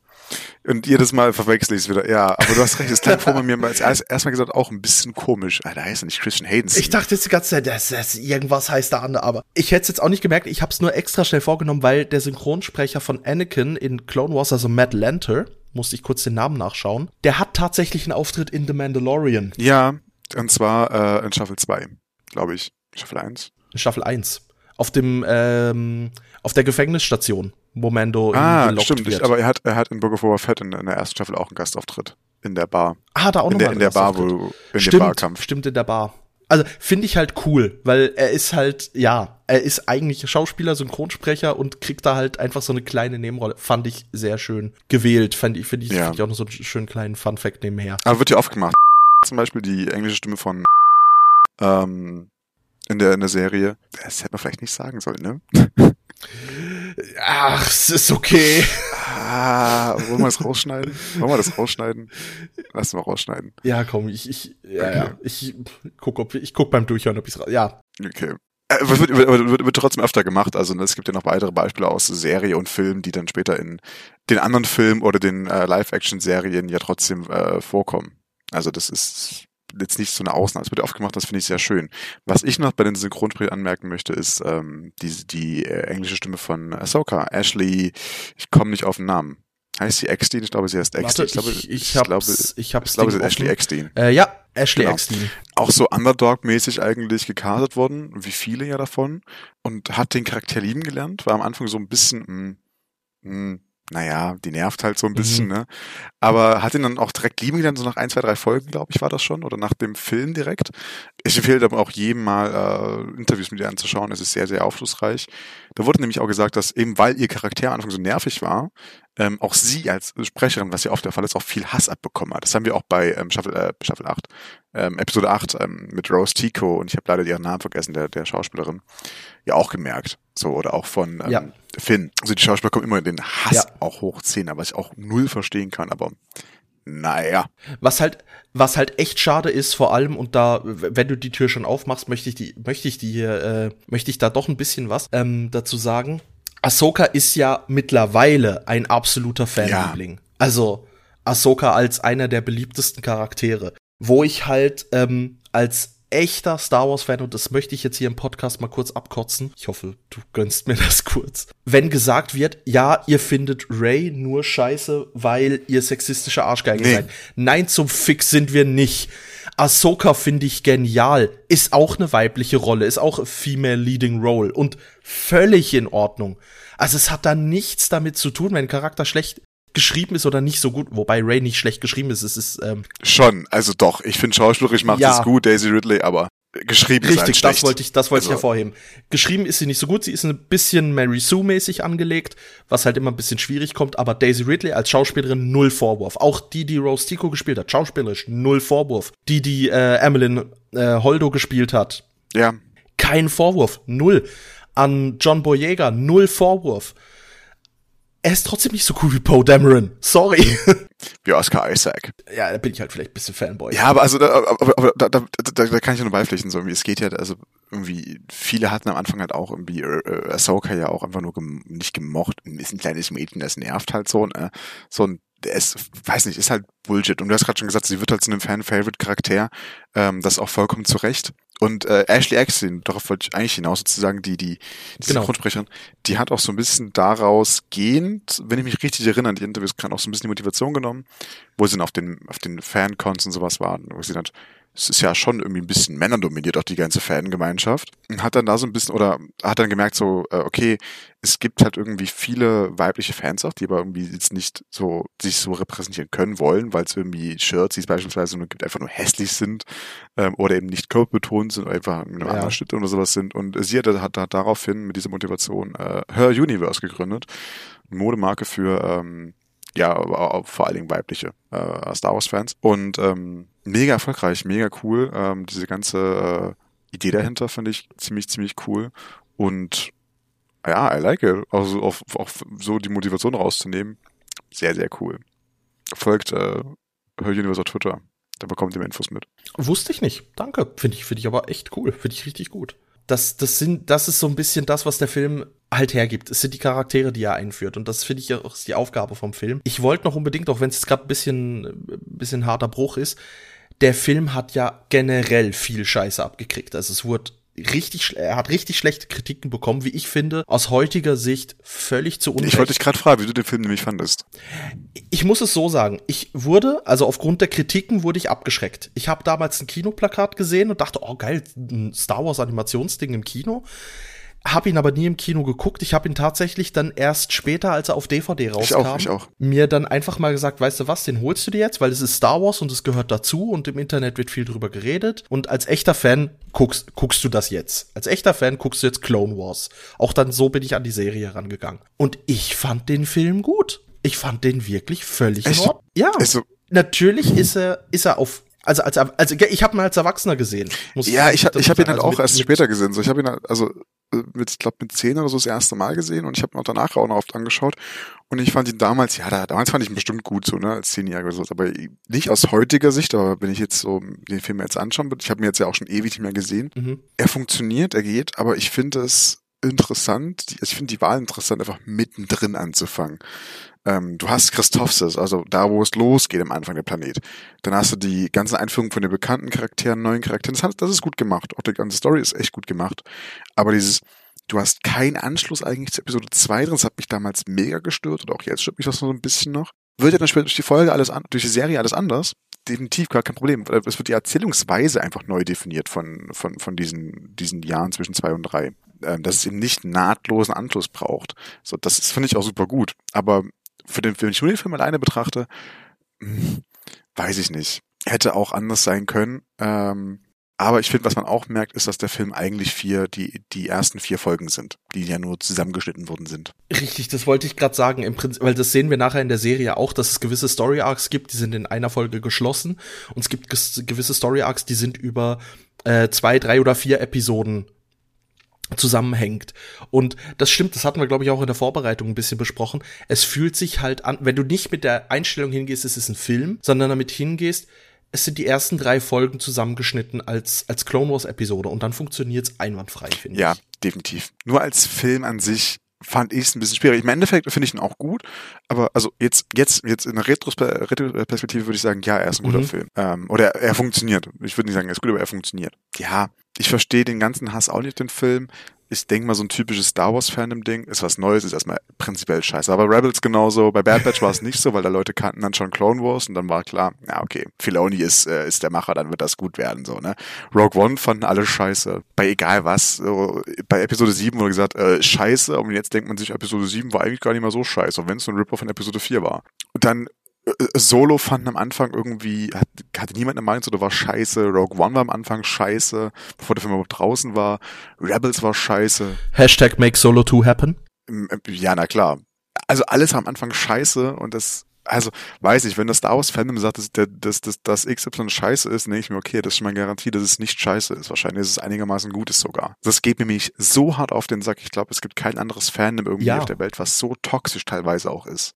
Und jedes Mal verwechsel ich es wieder. Ja, aber du hast recht, es klang vor mir als erstmal gesagt auch ein bisschen komisch. Ah, da heißt er nicht Christian Hayden. Ich dachte jetzt die ganze Zeit, das, das, irgendwas heißt da an, aber ich hätte es jetzt auch nicht gemerkt. Ich habe es nur extra schnell vorgenommen, weil der Synchronsprecher von Anakin in Clone Wars, also Matt Lanter, musste ich kurz den Namen nachschauen, der hat tatsächlich einen Auftritt in The Mandalorian. Ja, und zwar äh, in Staffel 2, glaube ich. Staffel 1. In Staffel 1. Auf dem, ähm, auf der Gefängnisstation, wo Mando ah, stimmt, wird. aber er hat, er hat in Book of Boba Fett in, in der ersten Staffel auch einen Gastauftritt. In der Bar. Ah, da auch nochmal. In, der, in der Bar, wo, in stimmt, dem Barkampf. Stimmt, in der Bar. Also finde ich halt cool, weil er ist halt, ja, er ist eigentlich Schauspieler, Synchronsprecher und kriegt da halt einfach so eine kleine Nebenrolle. Fand ich sehr schön gewählt. Fand ich, finde ich, ja. find ich auch noch so einen schönen kleinen Fun-Fact nebenher. Aber wird ja oft gemacht. Zum Beispiel die englische Stimme von ähm, in der, in der Serie. Das hätte man vielleicht nicht sagen sollen, ne? Ach, es ist okay. Ah, wollen wir das rausschneiden? Wollen wir das rausschneiden? Lass mal rausschneiden. Ja, komm, ich, ich, ja, okay. ja. Ich guck, ob, ich guck beim Durchhören, ob ich's, ja. Okay. Äh, wird, wird, wird, wird trotzdem öfter gemacht. Also ne, es gibt ja noch weitere Beispiele aus Serie und Film, die dann später in den anderen Filmen oder den äh, Live-Action-Serien ja trotzdem äh, vorkommen. Also das ist jetzt nicht so eine Ausnahme. Es wird aufgemacht, das finde ich sehr schön. Was ich noch bei den Synchronsprechern anmerken möchte, ist ähm, die, die äh, englische Stimme von Ahsoka. Ashley, ich komme nicht auf den Namen. Heißt sie Eckstein? Ich glaube, sie heißt Eckstein. ich, glaube, ich, ich, glaube, ich, hab's ich glaube, sie ist Ashley Eckstein. Äh, ja, Ashley genau. Eckstein. Auch so Underdog-mäßig eigentlich gecastet worden, wie viele ja davon. Und hat den Charakter lieben gelernt, war am Anfang so ein bisschen, mh, hm, mh, hm, naja, die nervt halt so ein bisschen, mhm. ne? Aber hat ihn dann auch direkt lieben gelernt, so nach ein, zwei, drei Folgen, glaube ich, war das schon, oder nach dem Film direkt. Ich empfehle aber auch jedem mal äh, Interviews mit ihr anzuschauen. Es ist sehr, sehr aufschlussreich. Da wurde nämlich auch gesagt, dass eben weil ihr Charakter am Anfang so nervig war, ähm, auch sie als Sprecherin, was ja oft der Fall ist, auch viel Hass abbekommen hat. Das haben wir auch bei ähm, Staffel, äh, Staffel 8, ähm, Episode 8 ähm, mit Rose Tico und ich habe leider ihren Namen vergessen, der, der Schauspielerin, ja auch gemerkt. So, oder auch von ähm, ja. Finn. Also die Schauspieler kommen immer in den Hass ja. auch hochziehen, was ich auch null verstehen kann, aber naja. Was halt, was halt echt schade ist, vor allem, und da, wenn du die Tür schon aufmachst, möchte ich die, möchte ich die, äh, möchte ich da doch ein bisschen was ähm, dazu sagen. Ahsoka ist ja mittlerweile ein absoluter Fanliebling. Ja. Also Ahsoka als einer der beliebtesten Charaktere. Wo ich halt ähm, als echter Star Wars-Fan, und das möchte ich jetzt hier im Podcast mal kurz abkotzen. Ich hoffe, du gönnst mir das kurz. Wenn gesagt wird, ja, ihr findet Ray nur scheiße, weil ihr sexistische Arschgeigen nee. seid. Nein, zum Fix sind wir nicht. Ahsoka finde ich genial. Ist auch eine weibliche Rolle, ist auch Female Leading Role und völlig in Ordnung. Also es hat da nichts damit zu tun, wenn ein Charakter schlecht geschrieben ist oder nicht so gut, wobei Ray nicht schlecht geschrieben ist. Es ist ähm, schon, also doch. Ich finde schauspielerisch macht ja. es gut, Daisy Ridley, aber geschrieben Richtig, ist halt das wollte ich, das wollte also. ich hervorheben. Geschrieben ist sie nicht so gut. Sie ist ein bisschen Mary Sue mäßig angelegt, was halt immer ein bisschen schwierig kommt. Aber Daisy Ridley als Schauspielerin null Vorwurf. Auch die, die Rose Tico gespielt hat, schauspielerisch null Vorwurf. Die, die äh, Emmeline äh, Holdo gespielt hat, ja, kein Vorwurf, null. An John Boyega null Vorwurf er ist trotzdem nicht so cool wie Poe Dameron. Sorry. Wie Oscar Isaac. Ja, da bin ich halt vielleicht ein bisschen Fanboy. Ja, aber also da, aber, aber da, da, da, da kann ich ja nur beipflichten. So irgendwie, es geht ja, also irgendwie, viele hatten am Anfang halt auch irgendwie äh, äh Ahsoka ja auch einfach nur gem nicht gemocht. Ist ein kleines Mädchen, das nervt halt so, ne? So ein ist, weiß nicht, ist halt Bullshit. Und du hast gerade schon gesagt, sie wird halt zu einem Fan-Favorite-Charakter. Ähm, das auch vollkommen zu Recht. Und äh, Ashley Eckstein, darauf wollte ich eigentlich hinaus, sozusagen die, die, die genau. Synchronsprecherin, die hat auch so ein bisschen daraus gehend, wenn ich mich richtig erinnere, die Interviews gerade auch so ein bisschen die Motivation genommen, wo sie dann auf den, auf den Fancons und sowas waren, wo sie dann es ist ja schon irgendwie ein bisschen männerdominiert, auch die ganze Fangemeinschaft. Und hat dann da so ein bisschen, oder hat dann gemerkt, so, äh, okay, es gibt halt irgendwie viele weibliche Fans auch, die aber irgendwie jetzt nicht so, sich so repräsentieren können wollen, weil es irgendwie Shirts, die es beispielsweise nur gibt, einfach nur hässlich sind, ähm, oder eben nicht körperbetont sind, oder einfach mit einem ja. anderen Schnitt oder sowas sind. Und sie hat, hat, hat daraufhin mit dieser Motivation äh, Her Universe gegründet. Eine Modemarke für, ähm, ja, vor allen Dingen weibliche äh, Star Wars-Fans. Und ähm, mega erfolgreich, mega cool. Ähm, diese ganze äh, Idee dahinter finde ich ziemlich, ziemlich cool. Und ja, I like it. Also auch, auch so die Motivation rauszunehmen, sehr, sehr cool. Folgt äh, Her Universe auf Twitter. Da bekommt ihr mehr Infos mit. Wusste ich nicht. Danke. Finde ich, finde ich aber echt cool. Finde ich richtig gut. Das, das sind, das ist so ein bisschen das, was der Film halt hergibt. Es sind die Charaktere, die er einführt. Und das finde ich auch die Aufgabe vom Film. Ich wollte noch unbedingt, auch wenn es jetzt gerade ein bisschen, bisschen harter Bruch ist, der Film hat ja generell viel Scheiße abgekriegt. Also es wurde richtig, er hat richtig schlechte Kritiken bekommen, wie ich finde, aus heutiger Sicht völlig zu Unrecht. Ich wollte dich gerade fragen, wie du den Film nämlich fandest. Ich muss es so sagen, ich wurde, also aufgrund der Kritiken wurde ich abgeschreckt. Ich habe damals ein Kinoplakat gesehen und dachte, oh geil, ein Star Wars Animationsding im Kino habe ihn aber nie im Kino geguckt. Ich habe ihn tatsächlich dann erst später, als er auf DVD rauskam, ich auch, ich auch. mir dann einfach mal gesagt, weißt du was, den holst du dir jetzt, weil es ist Star Wars und es gehört dazu und im Internet wird viel drüber geredet. Und als echter Fan guckst, guckst du das jetzt. Als echter Fan guckst du jetzt Clone Wars. Auch dann so bin ich an die Serie rangegangen. Und ich fand den Film gut. Ich fand den wirklich völlig Echt? in Ja. Also, Natürlich ist er, ist er auf also als also ich habe ihn als Erwachsener gesehen. ja, ich, ich habe ihn halt also auch mit, erst mit später gesehen. So, ich habe ihn also äh, mit, ich glaube, mit zehn oder so das erste Mal gesehen und ich habe ihn auch danach auch noch oft angeschaut. Und ich fand ihn damals, ja, da, damals fand ich ihn bestimmt gut, so, ne, als zehnjähriger oder so. Aber nicht aus heutiger Sicht, aber wenn ich jetzt so den Film jetzt anschauen, ich habe ihn jetzt ja auch schon ewig nicht mehr gesehen. Mhm. Er funktioniert, er geht, aber ich finde es interessant, also ich finde die Wahl interessant, einfach mittendrin anzufangen. Ähm, du hast Christophsis, also da, wo es losgeht am Anfang der Planet. Dann hast du die ganzen Einführungen von den bekannten Charakteren, neuen Charakteren. Das, das ist gut gemacht. Auch die ganze Story ist echt gut gemacht. Aber dieses, du hast keinen Anschluss eigentlich zu Episode 2 drin. Das hat mich damals mega gestört oder auch jetzt stört mich das so ein bisschen noch. Wird ja dann später durch die Folge alles an, durch die Serie alles anders. Definitiv gar kein Problem. Es wird die Erzählungsweise einfach neu definiert von, von, von diesen, diesen Jahren zwischen 2 und 3 dass es eben nicht nahtlosen Anschluss braucht. So, das finde ich auch super gut. Aber für den, wenn ich nur den Film alleine betrachte, hm, weiß ich nicht. Hätte auch anders sein können. Ähm, aber ich finde, was man auch merkt, ist, dass der Film eigentlich vier, die, die ersten vier Folgen sind, die ja nur zusammengeschnitten worden sind. Richtig, das wollte ich gerade sagen, im Prinzip, weil das sehen wir nachher in der Serie auch, dass es gewisse Story Arcs gibt, die sind in einer Folge geschlossen und es gibt gewisse Story Arcs, die sind über äh, zwei, drei oder vier Episoden zusammenhängt. Und das stimmt, das hatten wir, glaube ich, auch in der Vorbereitung ein bisschen besprochen. Es fühlt sich halt an, wenn du nicht mit der Einstellung hingehst, es ist ein Film, sondern damit hingehst, es sind die ersten drei Folgen zusammengeschnitten als, als Clone Wars Episode und dann funktioniert es einwandfrei, finde ja, ich. Ja, definitiv. Nur als Film an sich fand ich es ein bisschen schwierig. Im Endeffekt finde ich ihn auch gut, aber also jetzt, jetzt, jetzt in der Retro-Perspektive würde ich sagen, ja, er ist ein guter mhm. Film. Ähm, oder er, er funktioniert. Ich würde nicht sagen, er ist gut, aber er funktioniert. Ja, ich verstehe den ganzen Hass auch nicht, den Film. Ich denke mal, so ein typisches Star Wars-Fandom-Ding ist was Neues, ist erstmal prinzipiell scheiße. Aber Rebels genauso. Bei Bad Batch war es nicht so, weil da Leute kannten dann schon Clone Wars und dann war klar, ja, okay, Filoni ist, äh, ist der Macher, dann wird das gut werden, so, ne. Rogue One fanden alle scheiße. Bei egal was. So, bei Episode 7 wurde gesagt, äh, scheiße. Und jetzt denkt man sich, Episode 7 war eigentlich gar nicht mal so scheiße, wenn es so ein Ripper von Episode 4 war. Und dann Solo fanden am Anfang irgendwie, hat, hatte niemand eine Meinung, oder war scheiße. Rogue One war am Anfang scheiße, bevor der Film überhaupt draußen war. Rebels war scheiße. Hashtag make Solo 2 happen? Äh, ja, na klar. Also alles am Anfang scheiße und das, also weiß ich, wenn das Star Wars Fandom sagt, dass, dass, dass, dass XY scheiße ist, denke ich mir, okay, das ist schon mal Garantie, dass es nicht scheiße ist. Wahrscheinlich ist es einigermaßen Gutes sogar. Das geht mir nämlich so hart auf den Sack. Ich glaube, es gibt kein anderes Fandom irgendwie ja. auf der Welt, was so toxisch teilweise auch ist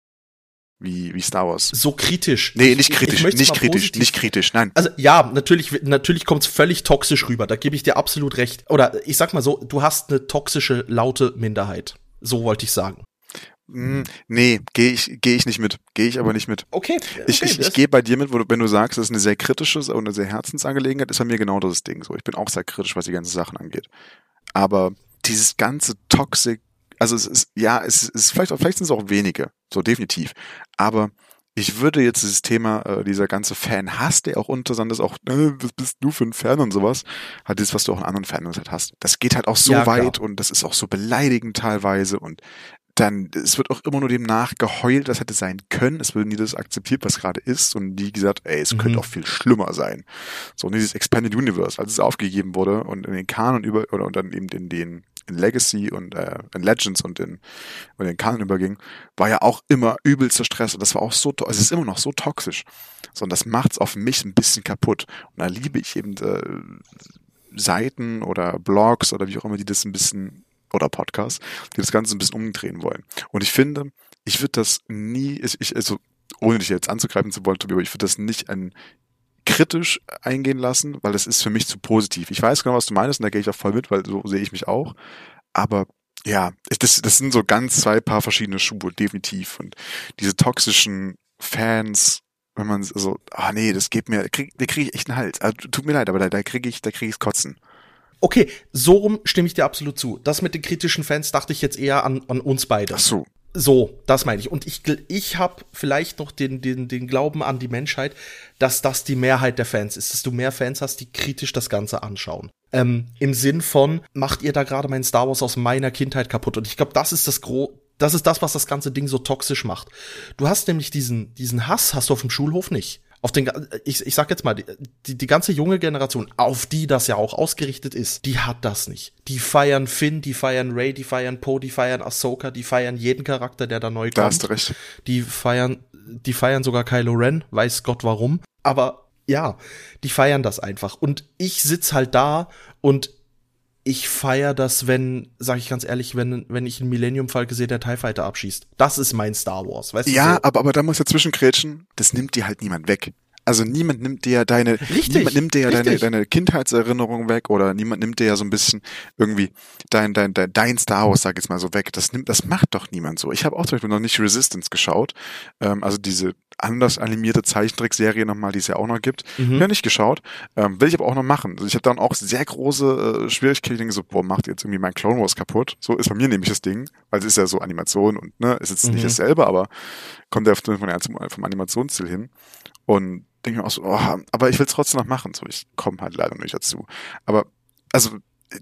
wie, wie Star Wars. So kritisch. Nee, nicht kritisch, nicht kritisch, positiv. nicht kritisch, nein. Also ja, natürlich, natürlich kommt es völlig toxisch rüber, da gebe ich dir absolut recht. Oder ich sag mal so, du hast eine toxische, laute Minderheit. So wollte ich sagen. Mm, nee, gehe ich, geh ich nicht mit. Gehe ich aber nicht mit. Okay. okay ich ich, ich gehe bei dir mit, wo du, wenn du sagst, das ist eine sehr kritische und eine sehr Herzensangelegenheit, ist bei mir genau das Ding so. Ich bin auch sehr kritisch, was die ganzen Sachen angeht. Aber dieses ganze Toxic also es ist, ja, es ist vielleicht, vielleicht sind es auch wenige, so definitiv. Aber ich würde jetzt dieses Thema, äh, dieser ganze Fan-Hass, der auch untersand ist, auch, äh, was bist du für ein Fan und sowas, hat das, was du auch in anderen Fans halt hast. Das geht halt auch so ja, weit und das ist auch so beleidigend teilweise und dann, es wird auch immer nur dem nachgeheult, das hätte sein können. Es wird nie das akzeptiert, was gerade ist und nie gesagt, ey, es mhm. könnte auch viel schlimmer sein. So, und dieses Expanded Universe, als es aufgegeben wurde und in den Kanon über, oder und dann eben in den in Legacy und äh, in Legends und in, und in Kanon überging, war ja auch immer übelster Stress und das war auch so, also es ist immer noch so toxisch. So, und das macht's auf mich ein bisschen kaputt. Und da liebe ich eben äh, Seiten oder Blogs oder wie auch immer, die das ein bisschen, oder Podcasts, die das Ganze ein bisschen umdrehen wollen. Und ich finde, ich würde das nie, ich, also ohne dich jetzt anzugreifen zu wollen, Tobi, aber ich würde das nicht ein kritisch eingehen lassen, weil das ist für mich zu positiv. Ich weiß genau, was du meinst und da gehe ich auch voll mit, weil so sehe ich mich auch. Aber Ja, das, das sind so ganz zwei Paar verschiedene Schuhe, definitiv. Und diese toxischen Fans, wenn man so, ah nee, das geht mir, krieg, da kriege ich echt einen Hals. Also, tut mir leid, aber da, da kriege ich, da kriege ich Kotzen. Okay, so rum stimme ich dir absolut zu. Das mit den kritischen Fans dachte ich jetzt eher an, an uns beide. Ach so. So, das meine ich. Und ich, ich habe vielleicht noch den, den, den Glauben an die Menschheit, dass das die Mehrheit der Fans ist, dass du mehr Fans hast, die kritisch das Ganze anschauen. Ähm, Im Sinn von, macht ihr da gerade mein Star Wars aus meiner Kindheit kaputt? Und ich glaube, das ist das Gro das ist das, was das ganze Ding so toxisch macht. Du hast nämlich diesen, diesen Hass hast du auf dem Schulhof nicht auf den, ich, ich sag jetzt mal, die, die ganze junge Generation, auf die das ja auch ausgerichtet ist, die hat das nicht. Die feiern Finn, die feiern Ray, die feiern Poe, die feiern Ahsoka, die feiern jeden Charakter, der da neu kommt. Da hast du recht. Die feiern, die feiern sogar Kylo Ren, weiß Gott warum. Aber ja, die feiern das einfach. Und ich sitz halt da und ich feier das, wenn, sag ich ganz ehrlich, wenn, wenn ich einen Millennium Falke sehe, der TIE Fighter abschießt. Das ist mein Star Wars, weißt ja, du? Ja, so. aber, aber da muss ja zwischenkrätschen, das nimmt dir halt niemand weg. Also niemand nimmt dir deine, richtig, niemand nimmt dir ja deine, deine Kindheitserinnerung weg oder niemand nimmt dir ja so ein bisschen irgendwie dein, dein, dein, dein Star Wars, sag ich jetzt mal so weg. Das nimmt, das macht doch niemand so. Ich habe auch zum Beispiel noch nicht Resistance geschaut. Ähm, also diese anders animierte Zeichentrickserie nochmal, die es ja auch noch gibt. Mhm. Ja, nicht geschaut. Ähm, will ich aber auch noch machen. Also ich habe dann auch sehr große äh, Schwierigkeiten. So, boah, macht jetzt irgendwie mein Clone Wars kaputt. So ist bei mir nämlich das Ding, weil es ist ja so Animation und ne, ist jetzt mhm. nicht dasselbe, aber kommt ja vom, vom Animationsstil hin. Und denke mir auch so, oh, aber ich will es trotzdem noch machen. So, ich komme halt leider nicht dazu. Aber also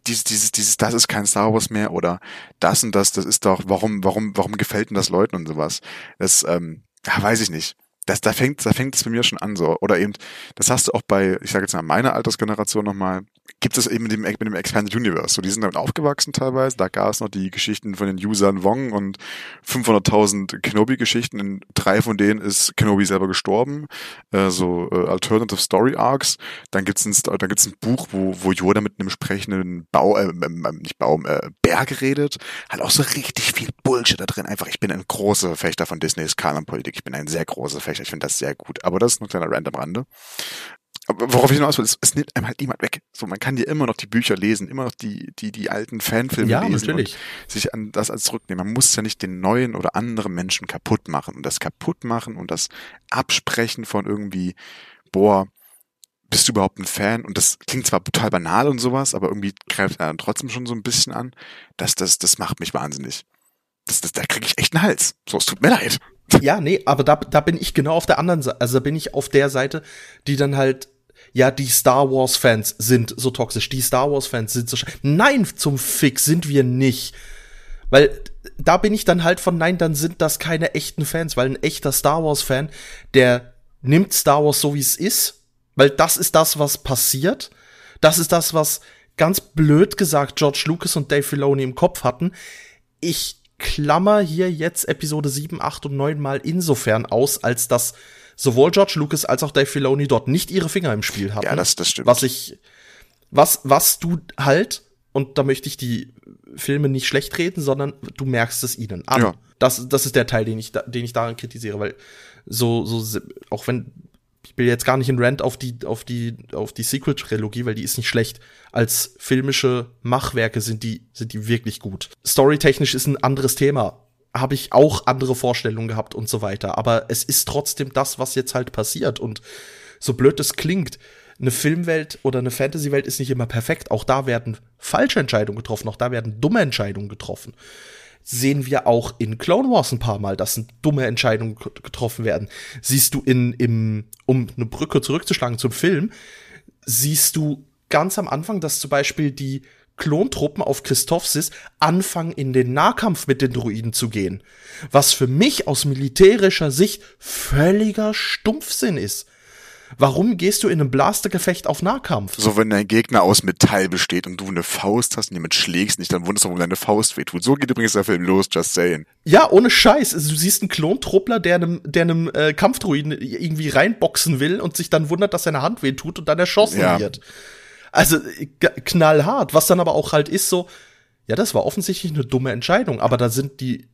dieses, dieses, dieses, das ist kein Star Wars mehr oder das und das, das ist doch, warum, warum, warum gefällt denn das Leuten und sowas? Das, ähm, ja, weiß ich nicht das, da fängt, da fängt es bei mir schon an so. Oder eben, das hast du auch bei, ich sage jetzt mal, meiner Altersgeneration nochmal, gibt es eben mit dem, mit dem Expanded Universe. So, die sind damit aufgewachsen teilweise. Da gab es noch die Geschichten von den Usern Wong und 500.000 Kenobi-Geschichten. In drei von denen ist Kenobi selber gestorben. Äh, so äh, Alternative Story Arcs. Dann gibt's ein, dann gibt's ein Buch, wo, wo Yoda mit einem sprechenden Bau, äh, äh, nicht Baum, äh, Berg redet. Hat auch so richtig viel Bullshit da drin. Einfach, ich bin ein großer Verfechter von Disneys Kanon-Politik. Ich bin ein sehr großer Verfechter Gefecht. Ich finde das sehr gut. Aber das ist nur ein kleiner Rand am Rande. Aber worauf ich hinaus will, es, es nimmt einem halt niemand weg. So, man kann dir immer noch die Bücher lesen, immer noch die, die, die alten Fanfilme ja, lesen natürlich. und sich an das als zurücknehmen. Man muss ja nicht den neuen oder anderen Menschen kaputt machen. Und das kaputt machen und das Absprechen von irgendwie, boah, bist du überhaupt ein Fan? Und das klingt zwar total banal und sowas, aber irgendwie greift er dann trotzdem schon so ein bisschen an. Das, das, das macht mich wahnsinnig. Das, das, da kriege ich echt einen Hals. So, es tut mir leid. Ja, nee, aber da, da bin ich genau auf der anderen Seite. Also da bin ich auf der Seite, die dann halt, ja, die Star Wars Fans sind so toxisch. Die Star Wars Fans sind so. Nein, zum Fix sind wir nicht. Weil da bin ich dann halt von, nein, dann sind das keine echten Fans, weil ein echter Star Wars Fan, der nimmt Star Wars so wie es ist, weil das ist das, was passiert. Das ist das, was ganz blöd gesagt George Lucas und Dave Filoni im Kopf hatten. Ich klammer hier jetzt Episode 7, 8 und 9 mal insofern aus, als dass sowohl George Lucas als auch Dave Filoni dort nicht ihre Finger im Spiel hatten. Ja, das, das stimmt. Was ich, was, was du halt, und da möchte ich die Filme nicht schlecht reden, sondern du merkst es ihnen an. Ja. Das, das ist der Teil, den ich, den ich daran kritisiere, weil so, so, auch wenn ich will jetzt gar nicht in Rant auf die, auf die, auf die Sequel-Trilogie, weil die ist nicht schlecht. Als filmische Machwerke sind die, sind die wirklich gut. Storytechnisch ist ein anderes Thema. Habe ich auch andere Vorstellungen gehabt und so weiter. Aber es ist trotzdem das, was jetzt halt passiert. Und so blöd es klingt, eine Filmwelt oder eine Fantasy-Welt ist nicht immer perfekt. Auch da werden falsche Entscheidungen getroffen. Auch da werden dumme Entscheidungen getroffen sehen wir auch in Clone Wars ein paar Mal, dass dumme Entscheidungen getroffen werden. Siehst du in, im, um eine Brücke zurückzuschlagen zum Film, siehst du ganz am Anfang, dass zum Beispiel die Klontruppen auf Christophsis anfangen, in den Nahkampf mit den Druiden zu gehen. Was für mich aus militärischer Sicht völliger Stumpfsinn ist. Warum gehst du in einem Blastergefecht auf Nahkampf? So, wenn dein Gegner aus Metall besteht und du eine Faust hast und jemand schlägst nicht, dann wunderst du, warum deine Faust wehtut. So geht übrigens der Film los, just saying. Ja, ohne Scheiß. Also, du siehst einen Klontruppler, der einem, der einem äh, Kampfdruiden irgendwie reinboxen will und sich dann wundert, dass seine Hand wehtut und dann erschossen ja. wird. Also knallhart. Was dann aber auch halt ist so, ja, das war offensichtlich eine dumme Entscheidung, aber da sind die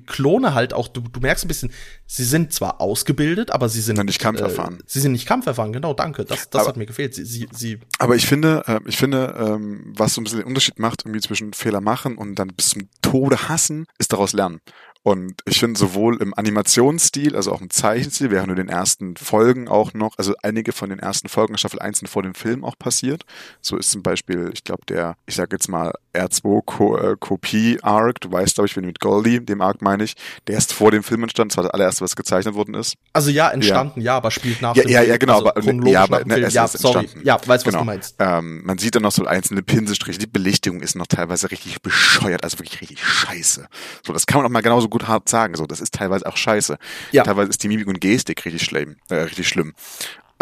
Klone halt auch, du, du merkst ein bisschen, sie sind zwar ausgebildet, aber sie sind nicht kampferfahren. Äh, sie sind nicht kampferfahren, genau, danke. Das, das aber, hat mir gefehlt. Sie, sie, sie aber ich finde, äh, ich finde, ähm, was so ein bisschen den Unterschied macht, irgendwie zwischen Fehler machen und dann bis zum Tode hassen, ist daraus lernen. Und ich finde sowohl im Animationsstil, also auch im Zeichenstil, während in den ersten Folgen auch noch, also einige von den ersten Folgen Staffel 1 sind vor dem Film auch passiert. So ist zum Beispiel, ich glaube, der, ich sag jetzt mal, R2-Kopie-Arc, du weißt, glaube ich, wenn mit Goldie, dem Arc meine ich, der ist vor dem Film entstanden, das war das allererste, was gezeichnet worden ist. Also ja, entstanden, ja, ja aber spielt nach ja, dem ja, Film. Ja, genau, also aber, ja, aber ne, es ja, ist sorry. entstanden. Ja, weiß, was genau. du meinst. Ähm, man sieht dann noch so einzelne Pinselstriche, die Belichtung ist noch teilweise richtig bescheuert, also wirklich richtig scheiße. So, das kann man auch mal genauso gut hart sagen. So, das ist teilweise auch scheiße. Ja. Teilweise ist die Mimik und Gestik richtig schlimm, äh, richtig schlimm.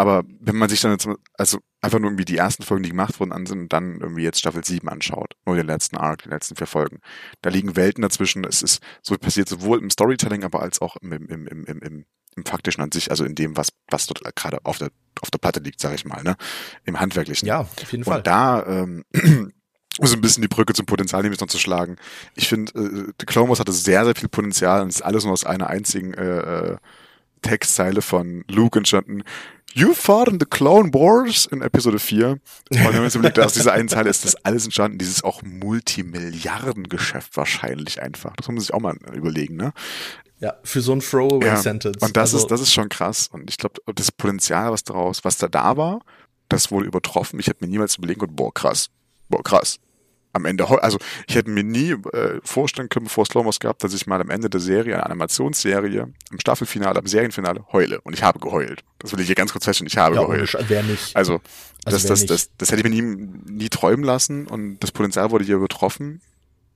Aber wenn man sich dann jetzt, also einfach nur irgendwie die ersten Folgen, die gemacht wurden, ansehen und dann irgendwie jetzt Staffel 7 anschaut, nur den letzten Arc, die letzten vier Folgen, da liegen Welten dazwischen. Es ist so passiert sowohl im Storytelling, aber als auch im, im, im, im, im, im faktischen an sich, also in dem, was, was dort gerade auf der, auf der Platte liegt, sag ich mal, ne? Im Handwerklichen. Ja, auf jeden Fall. Und da, ähm, um so ein bisschen die Brücke zum Potenzial nämlich noch zu schlagen. Ich finde, äh, The Clone Wars hatte sehr, sehr viel Potenzial und ist alles nur aus einer einzigen äh, äh, Textzeile von Luke entstanden. You fought in the Clone Wars in Episode 4. Und wenn man jetzt überlegt, aus dieser einen Zeile ist das alles entstanden, dieses auch Multimilliardengeschäft wahrscheinlich einfach. Das muss man sich auch mal überlegen, ne? Ja, für so ein Throwaway-Sentence. Ja, und das also, ist, das ist schon krass. Und ich glaube, das Potenzial, was daraus, was da da war, das wurde übertroffen. Ich hätte mir niemals überlegen können, boah, krass, boah, krass. Am Ende, also ich hätte mir nie äh, vorstellen können, bevor Slowmos gab, dass ich mal am Ende der Serie, einer Animationsserie, im Staffelfinale, am Serienfinale heule. Und ich habe geheult. Das will ich hier ganz kurz feststellen, ich habe ja, geheult. Wer nicht. Also, also das, das, das, das, das hätte ich mir nie, nie träumen lassen und das Potenzial wurde hier übertroffen.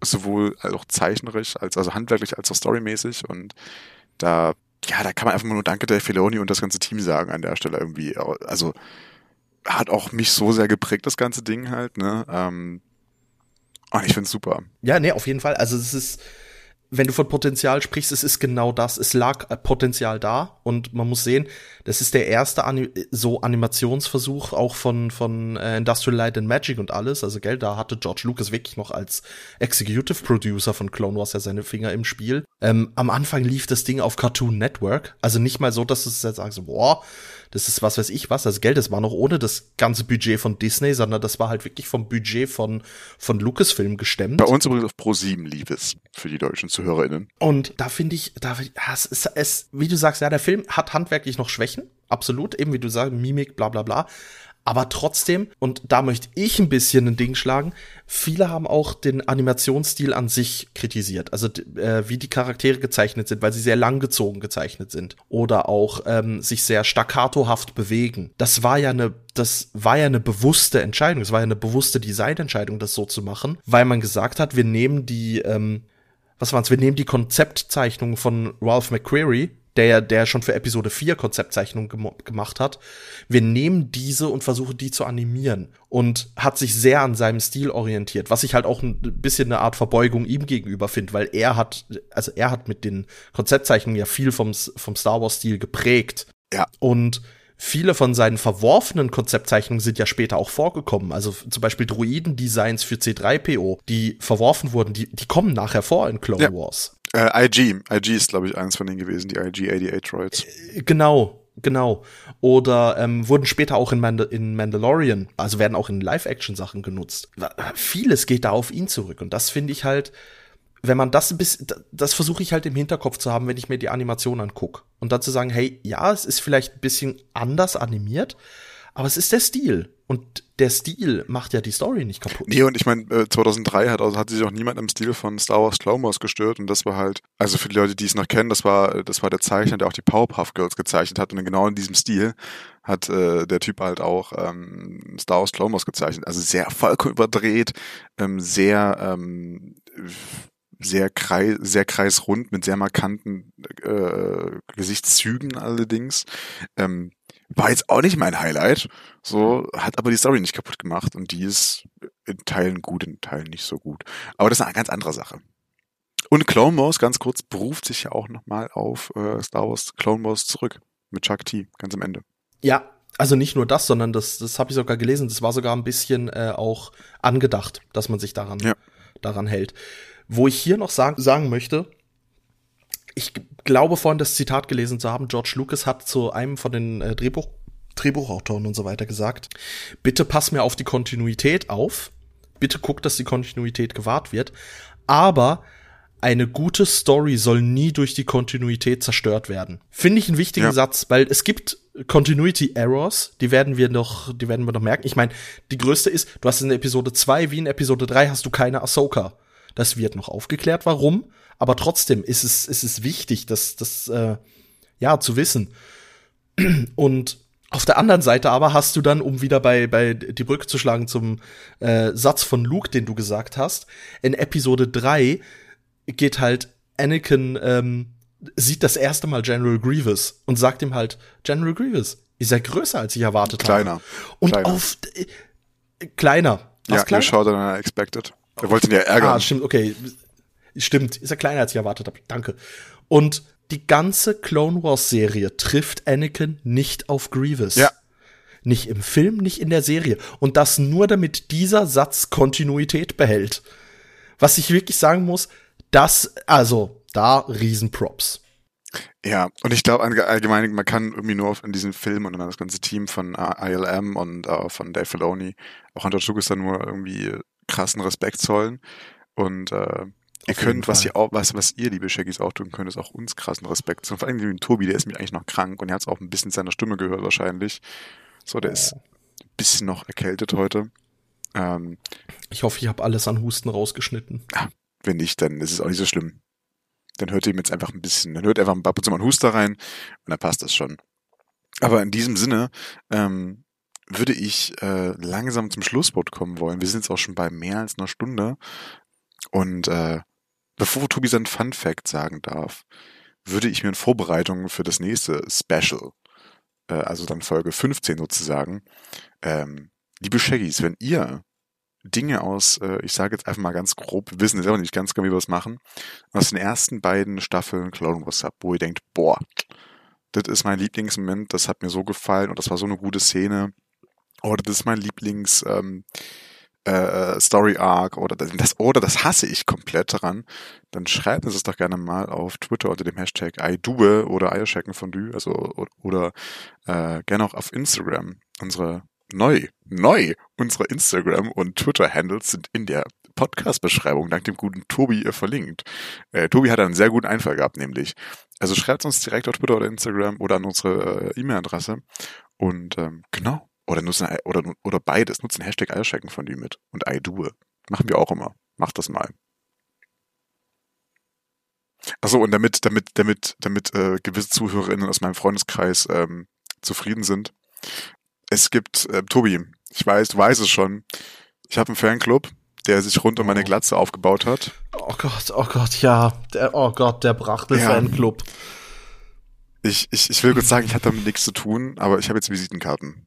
Sowohl auch zeichnerisch, als also handwerklich, als auch storymäßig. Und da, ja, da kann man einfach nur Danke der Filoni und das ganze Team sagen an der Stelle irgendwie. Also, hat auch mich so sehr geprägt, das ganze Ding halt, ne? Ähm, und ich find's super. Ja, nee, auf jeden Fall. Also es ist, wenn du von Potenzial sprichst, es ist genau das. Es lag Potenzial da und man muss sehen, das ist der erste Ani so Animationsversuch auch von von äh, Industrial Light and Magic und alles. Also gell, da hatte George Lucas wirklich noch als Executive Producer von Clone Wars ja seine Finger im Spiel. Ähm, am Anfang lief das Ding auf Cartoon Network, also nicht mal so, dass du jetzt sagst, boah, das ist was weiß ich was. Das Geld, das war noch ohne das ganze Budget von Disney, sondern das war halt wirklich vom Budget von, von Lucasfilm gestemmt. Bei uns übrigens auf Pro 7 lief es für die deutschen ZuhörerInnen. Und da finde ich, da, es ist, es, wie du sagst, ja, der Film hat handwerklich noch Schwächen. Absolut, eben wie du sagst, Mimik, bla bla bla. Aber trotzdem, und da möchte ich ein bisschen ein Ding schlagen, viele haben auch den Animationsstil an sich kritisiert. Also äh, wie die Charaktere gezeichnet sind, weil sie sehr langgezogen gezeichnet sind. Oder auch ähm, sich sehr staccatohaft bewegen. Das war ja eine, das war ja eine bewusste Entscheidung. Es war ja eine bewusste Designentscheidung, das so zu machen, weil man gesagt hat, wir nehmen die, ähm, was waren's, wir nehmen die Konzeptzeichnung von Ralph McQuarrie der der schon für Episode 4 Konzeptzeichnungen gem gemacht hat. Wir nehmen diese und versuchen die zu animieren und hat sich sehr an seinem Stil orientiert, was ich halt auch ein bisschen eine Art Verbeugung ihm gegenüber finde, weil er hat also er hat mit den Konzeptzeichnungen ja viel vom vom Star Wars Stil geprägt. Ja. Und viele von seinen verworfenen Konzeptzeichnungen sind ja später auch vorgekommen. Also zum Beispiel Druiden-Designs für C3PO, die verworfen wurden, die, die kommen nachher vor in Clone ja. Wars. Äh, IG. IG ist, glaube ich, eins von denen gewesen, die IG-88 Droids. Äh, genau, genau. Oder ähm, wurden später auch in, Mandal in Mandalorian, also werden auch in Live-Action-Sachen genutzt. Vieles geht da auf ihn zurück und das finde ich halt, wenn man das ein bisschen, das versuche ich halt im Hinterkopf zu haben, wenn ich mir die Animation angucke. Und dann zu sagen, hey, ja, es ist vielleicht ein bisschen anders animiert, aber es ist der Stil. Und der Stil macht ja die Story nicht kaputt. Nee, und ich meine, äh, 2003 hat, also hat sich auch niemand im Stil von Star Wars Clone gestört und das war halt, also für die Leute, die es noch kennen, das war, das war der Zeichner, der auch die Powerpuff Girls gezeichnet hat und genau in diesem Stil hat äh, der Typ halt auch ähm, Star Wars Clone gezeichnet. Also sehr vollkommen überdreht, ähm, sehr, ähm, sehr, kreis, sehr kreisrund mit sehr markanten äh, Gesichtszügen allerdings. Ähm, war jetzt auch nicht mein Highlight, so, hat aber die Story nicht kaputt gemacht und die ist in Teilen gut, in Teilen nicht so gut. Aber das ist eine ganz andere Sache. Und Clone Wars, ganz kurz, beruft sich ja auch nochmal auf äh, Star Wars Clone Wars zurück. Mit Chuck T, ganz am Ende. Ja, also nicht nur das, sondern das, das habe ich sogar gelesen, das war sogar ein bisschen äh, auch angedacht, dass man sich daran, ja. daran hält. Wo ich hier noch sagen, sagen möchte, ich glaube vorhin das Zitat gelesen zu haben, George Lucas hat zu einem von den äh, Drehbuch, Drehbuchautoren und so weiter gesagt, bitte pass mir auf die Kontinuität auf, bitte guck, dass die Kontinuität gewahrt wird, aber eine gute Story soll nie durch die Kontinuität zerstört werden. Finde ich einen wichtigen ja. Satz, weil es gibt Continuity Errors, die werden wir noch, die werden wir noch merken. Ich meine, die größte ist, du hast in Episode 2 wie in Episode 3 hast du keine Ahsoka. Das wird noch aufgeklärt, warum, aber trotzdem ist es, ist es wichtig, das, das, äh, ja, zu wissen. Und auf der anderen Seite aber hast du dann, um wieder bei, bei die Brücke zu schlagen zum äh, Satz von Luke, den du gesagt hast, in Episode 3 geht halt Anakin, ähm, sieht das erste Mal General Grievous und sagt ihm halt, General Grievous ist ja größer, als ich erwartet kleiner, habe. Und kleiner. auf äh, kleiner. Was ja, kleiner? schaut dann expected. Er wollte ihn ja ärgern. Ah, stimmt, okay. Stimmt, ist er kleiner, als ich erwartet habe. Danke. Und die ganze Clone Wars Serie trifft Anakin nicht auf Grievous. Ja. Nicht im Film, nicht in der Serie. Und das nur damit dieser Satz Kontinuität behält. Was ich wirklich sagen muss, das, also, da Riesenprops. Ja, und ich glaube allgemein, man kann irgendwie nur auf, in diesem Film und dann das ganze Team von uh, ILM und uh, von Dave Filoni auch an George Lucas dann nur irgendwie krassen Respekt zollen. Und äh, ihr könnt, was ihr auch, was, was ihr, liebe Shaggies, auch tun könnt, ist auch uns krassen Respekt zollen. Vor allem den Tobi, der ist mir eigentlich noch krank und er hat es auch ein bisschen seiner Stimme gehört wahrscheinlich. So, der ist ein bisschen noch erkältet heute. Ähm, ich hoffe, ich habe alles an Husten rausgeschnitten. Ja, wenn nicht, dann ist es auch nicht so schlimm. Dann hört ihr ihm jetzt einfach ein bisschen, dann hört einfach ein paar Mal einen Huster rein und dann passt das schon. Aber in diesem Sinne ähm, würde ich äh, langsam zum Schlusswort kommen wollen. Wir sind jetzt auch schon bei mehr als einer Stunde. Und äh, bevor Tobi sein Fun Fact sagen darf, würde ich mir in Vorbereitung für das nächste Special, äh, also dann Folge 15 sozusagen, ähm, liebe Shaggies, wenn ihr Dinge aus, äh, ich sage jetzt einfach mal ganz grob, wir wissen jetzt auch nicht ganz genau, wie wir es machen, aus den ersten beiden Staffeln Clone Wars habt, wo ihr denkt, boah, das ist mein Lieblingsmoment, das hat mir so gefallen und das war so eine gute Szene. Oder das ist mein Lieblings ähm, äh, Story Arc oder das oder das hasse ich komplett daran, dann schreibt uns das doch gerne mal auf Twitter unter dem Hashtag iDue oder Eierscheckenfondue, also oder, äh, gerne auch auf Instagram. Unsere neu, neu, unsere Instagram- und Twitter-Handles sind in der Podcast-Beschreibung dank dem guten Tobi äh, verlinkt. Äh, Tobi hat einen sehr guten Einfall gehabt, nämlich. Also schreibt uns direkt auf Twitter oder Instagram oder an unsere äh, E-Mail-Adresse. Und ähm, genau. Oder nutzen oder, oder beides. Nutzen Hashtag Eierschecken von dir mit. Und I do. Machen wir auch immer. Macht das mal. Achso, und damit, damit, damit, damit äh, gewisse ZuhörerInnen aus meinem Freundeskreis ähm, zufrieden sind, es gibt, äh, Tobi, ich weiß, du weißt es schon, ich habe einen Fanclub, der sich rund um meine oh. Glatze aufgebaut hat. Oh Gott, oh Gott, ja. Der, oh Gott, der brachte ja. Fanclub. Ich, ich, ich will kurz sagen, ich hatte damit nichts zu tun, aber ich habe jetzt Visitenkarten.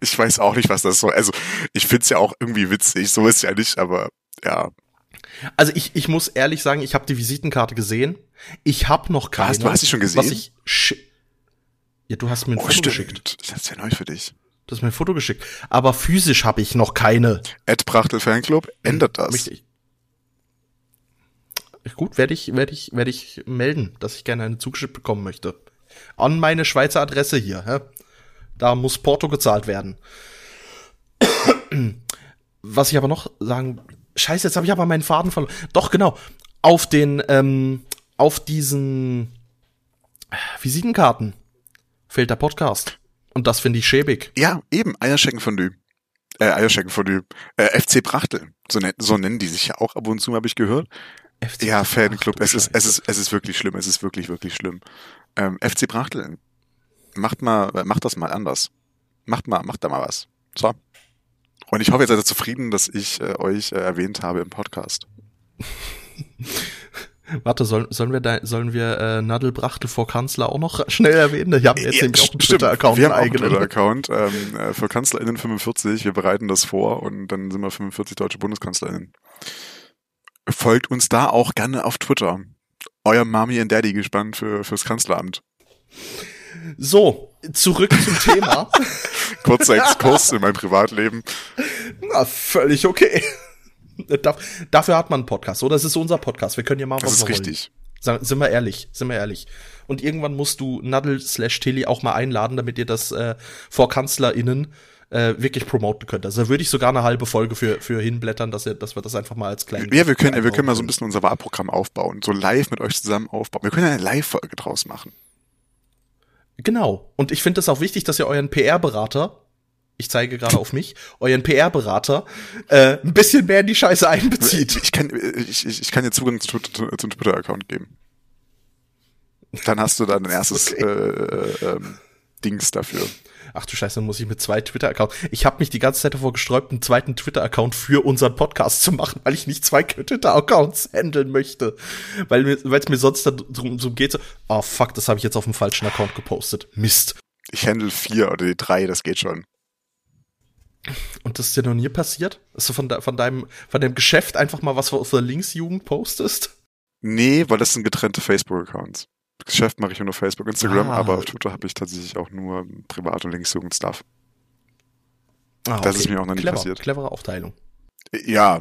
Ich weiß auch nicht, was das soll. Also, ich find's ja auch irgendwie witzig, so ist ja nicht, aber ja. Also ich, ich muss ehrlich sagen, ich habe die Visitenkarte gesehen. Ich habe noch keine. Was, du hast sie schon gesehen? Was ich ja, du hast mir ein oh, Foto stimmt. geschickt. Das ist ja neu für dich. Du hast mir ein Foto geschickt. Aber physisch habe ich noch keine. Ed Brachtel Fanclub ändert das. Richtig. Gut, werde ich, werde ich, werde ich melden, dass ich gerne eine zugeschickt bekommen möchte. An meine Schweizer Adresse hier. Hä? Da muss Porto gezahlt werden. Was ich aber noch sagen Scheiße, jetzt habe ich aber meinen Faden verloren. Doch, genau. Auf den, ähm, auf diesen Visitenkarten fehlt der Podcast. Und das finde ich schäbig. Ja, eben, Eierscheckenfondue. Äh, Eierscheckenfondue. Äh, FC Brachtel. So, nen so nennen die sich ja auch ab und zu, habe ich gehört. FC ja, Fanclub. Es ist, es ist, es ist wirklich schlimm. Es ist wirklich, wirklich schlimm. Ähm, FC Brachtel. Macht mal, macht das mal anders. Macht mal, macht da mal was. So. Und ich hoffe, ihr seid zufrieden, dass ich äh, euch äh, erwähnt habe im Podcast. Warte, soll, sollen wir da, sollen wir äh, Nadel Brachtel vor Kanzler auch noch schnell erwähnen? Ich habe jetzt ja, nämlich auch einen Twitter-Account. Wir haben einen Twitter-Account ähm, äh, für KanzlerInnen 45. Wir bereiten das vor und dann sind wir 45 deutsche BundeskanzlerInnen. Folgt uns da auch gerne auf Twitter. Euer Mami und Daddy gespannt für, fürs Kanzleramt. So, zurück zum Thema. Kurzer Exkurs in mein Privatleben. Na, völlig okay. Dafür hat man einen Podcast, oder? Das ist unser Podcast. Wir können ja machen, was wir wollen. Das ist richtig. Sagen, sind wir ehrlich, sind wir ehrlich. Und irgendwann musst du Nadel slash Tilly auch mal einladen, damit ihr das äh, vor KanzlerInnen äh, wirklich promoten könnt. Also da würde ich sogar eine halbe Folge für, für hinblättern, dass, ihr, dass wir das einfach mal als kleinen. Ja, wir können, wir können mal so ein bisschen unser Wahlprogramm aufbauen, so live mit euch zusammen aufbauen. Wir können eine Live-Folge draus machen. Genau. Und ich finde es auch wichtig, dass ihr euren PR-Berater ich zeige gerade auf mich, euren PR-Berater, äh, ein bisschen mehr in die Scheiße einbezieht. Ich kann, ich, ich kann dir Zugang zum, zum Twitter-Account geben. Dann hast du dann ein erstes okay. äh, äh, Dings dafür. Ach du Scheiße, dann muss ich mit zwei Twitter-Accounts. Ich habe mich die ganze Zeit davor gesträubt, einen zweiten Twitter-Account für unseren Podcast zu machen, weil ich nicht zwei Twitter-Accounts handeln möchte. Weil es mir sonst darum so geht, so, oh fuck, das habe ich jetzt auf dem falschen Account gepostet. Mist. Ich handle vier oder die drei, das geht schon. Und das ist dir noch nie passiert? Dass du von, de von, deinem, von deinem Geschäft einfach mal was aus der Linksjugend postest? Nee, weil das sind getrennte Facebook-Accounts. Geschäft mache ich nur Facebook, Instagram, ah. aber auf Twitter habe ich tatsächlich auch nur Privat- und Linksjugend-Stuff. Ah, okay. Das ist mir auch noch nie Clever, passiert. Clevere Aufteilung. Ja,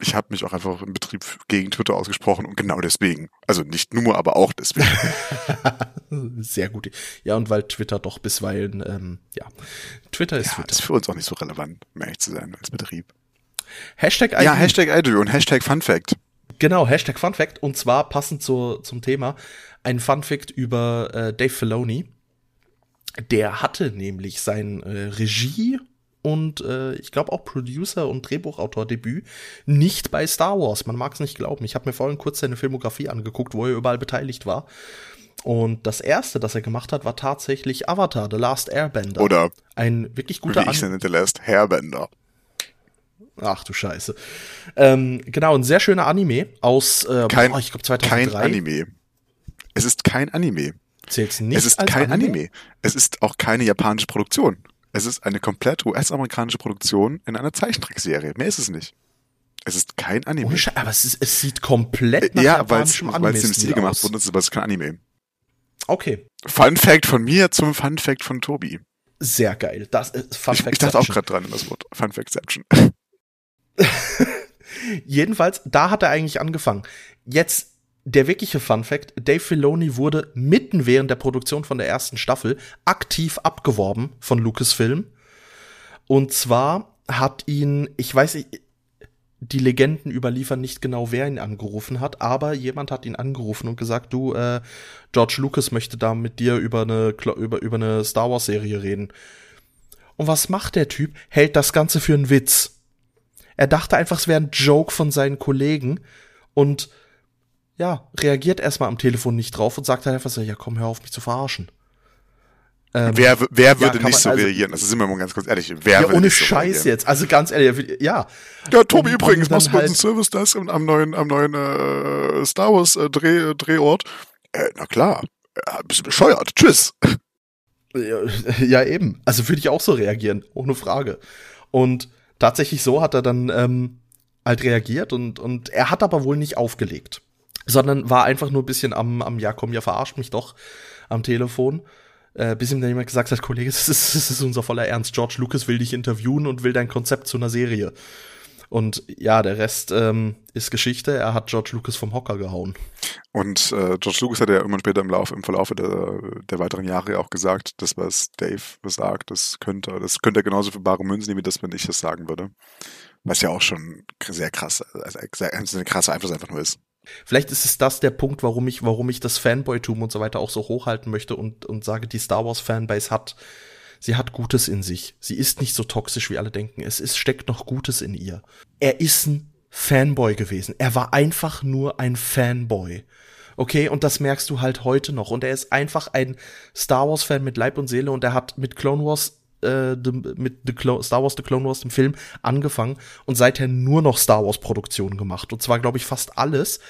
ich habe mich auch einfach im Betrieb gegen Twitter ausgesprochen und genau deswegen. Also nicht nur, aber auch deswegen. Sehr gut. Ja, und weil Twitter doch bisweilen, ähm, ja, Twitter ist ja, Twitter. ist für uns auch nicht so relevant, um ehrlich zu sein, als Betrieb. Hashtag ID. Ja, Hashtag ID und Hashtag Fun Fact. Genau, Hashtag Fun Fact. Und zwar passend zu, zum Thema ein Fun Fact über äh, Dave Filoni. Der hatte nämlich sein äh, Regie und äh, ich glaube auch Producer und Drehbuchautor-Debüt nicht bei Star Wars. Man mag es nicht glauben. Ich habe mir vorhin kurz seine Filmografie angeguckt, wo er überall beteiligt war. Und das erste, das er gemacht hat, war tatsächlich Avatar, The Last Airbender. Oder ein wirklich guter wie ich nenne, The Last Hairbender. Ach du Scheiße. Ähm, genau, ein sehr schöner Anime aus, äh, kein, boah, ich glaube 2003. Kein Anime. Es ist kein Anime. Zählt's nicht Es ist kein Anime? Anime. Es ist auch keine japanische Produktion. Es ist eine komplett US-amerikanische Produktion in einer Zeichentrickserie. Mehr ist es nicht. Es ist kein Anime. Oh, aber es, ist, es sieht komplett nach ja, japanischem Anime aus. Ja, weil es im Stil gemacht wurde, aber es ist kein Anime. Okay. Fun Fact von mir zum Fun Fact von Tobi. Sehr geil. Das ist Fun Fact. Ich dachte auch gerade dran in das Wort. Fun Factception. Jedenfalls, da hat er eigentlich angefangen. Jetzt der wirkliche Fun Fact, Dave Filoni wurde mitten während der Produktion von der ersten Staffel aktiv abgeworben von Lucasfilm. Und zwar hat ihn, ich weiß nicht, die Legenden überliefern nicht genau, wer ihn angerufen hat, aber jemand hat ihn angerufen und gesagt, du, äh, George Lucas möchte da mit dir über eine, über, über eine Star Wars Serie reden. Und was macht der Typ? Hält das Ganze für einen Witz. Er dachte einfach, es wäre ein Joke von seinen Kollegen und ja, reagiert erstmal am Telefon nicht drauf und sagt dann einfach so, ja komm, hör auf mich zu verarschen. Ähm, wer wer würde ja, nicht so also, reagieren? Also sind wir mal ganz kurz ehrlich. Wer ja, ohne so Scheiß reagieren? jetzt. Also ganz ehrlich, ja. Ja, Tobi und, übrigens, machst du halt einen Service Desk am neuen, am neuen äh, Star Wars äh, Dreh, Drehort. Äh, na klar. Ja, bist du bescheuert. Tschüss. Ja, ja, eben. Also würde ich auch so reagieren, ohne Frage. Und tatsächlich so hat er dann ähm, halt reagiert und, und er hat aber wohl nicht aufgelegt sondern war einfach nur ein bisschen am, am ja komm, ja verarscht mich doch am Telefon. Äh, bis ihm dann jemand gesagt hat, Kollege, das ist, das ist unser voller Ernst. George Lucas will dich interviewen und will dein Konzept zu einer Serie. Und ja, der Rest ähm, ist Geschichte. Er hat George Lucas vom Hocker gehauen. Und äh, George Lucas hat ja immer später im Laufe, im Verlauf der, der weiteren Jahre auch gesagt, das, was Dave sagt, das könnte, das könnte er genauso für bare Münzen nehmen, wie das, wenn ich das sagen würde. Was ja auch schon sehr krass, also sehr, sehr krasser Einfluss einfach nur ist. Vielleicht ist es das der Punkt, warum ich, warum ich das Fanboy-Tum und so weiter auch so hochhalten möchte und, und sage, die Star Wars Fanbase hat, sie hat Gutes in sich. Sie ist nicht so toxisch, wie alle denken. Es ist, steckt noch Gutes in ihr. Er ist ein Fanboy gewesen. Er war einfach nur ein Fanboy. Okay, und das merkst du halt heute noch. Und er ist einfach ein Star Wars-Fan mit Leib und Seele und er hat mit Clone Wars äh, mit The Star Wars The Clone Wars dem Film angefangen und seither nur noch Star Wars Produktionen gemacht und zwar glaube ich fast alles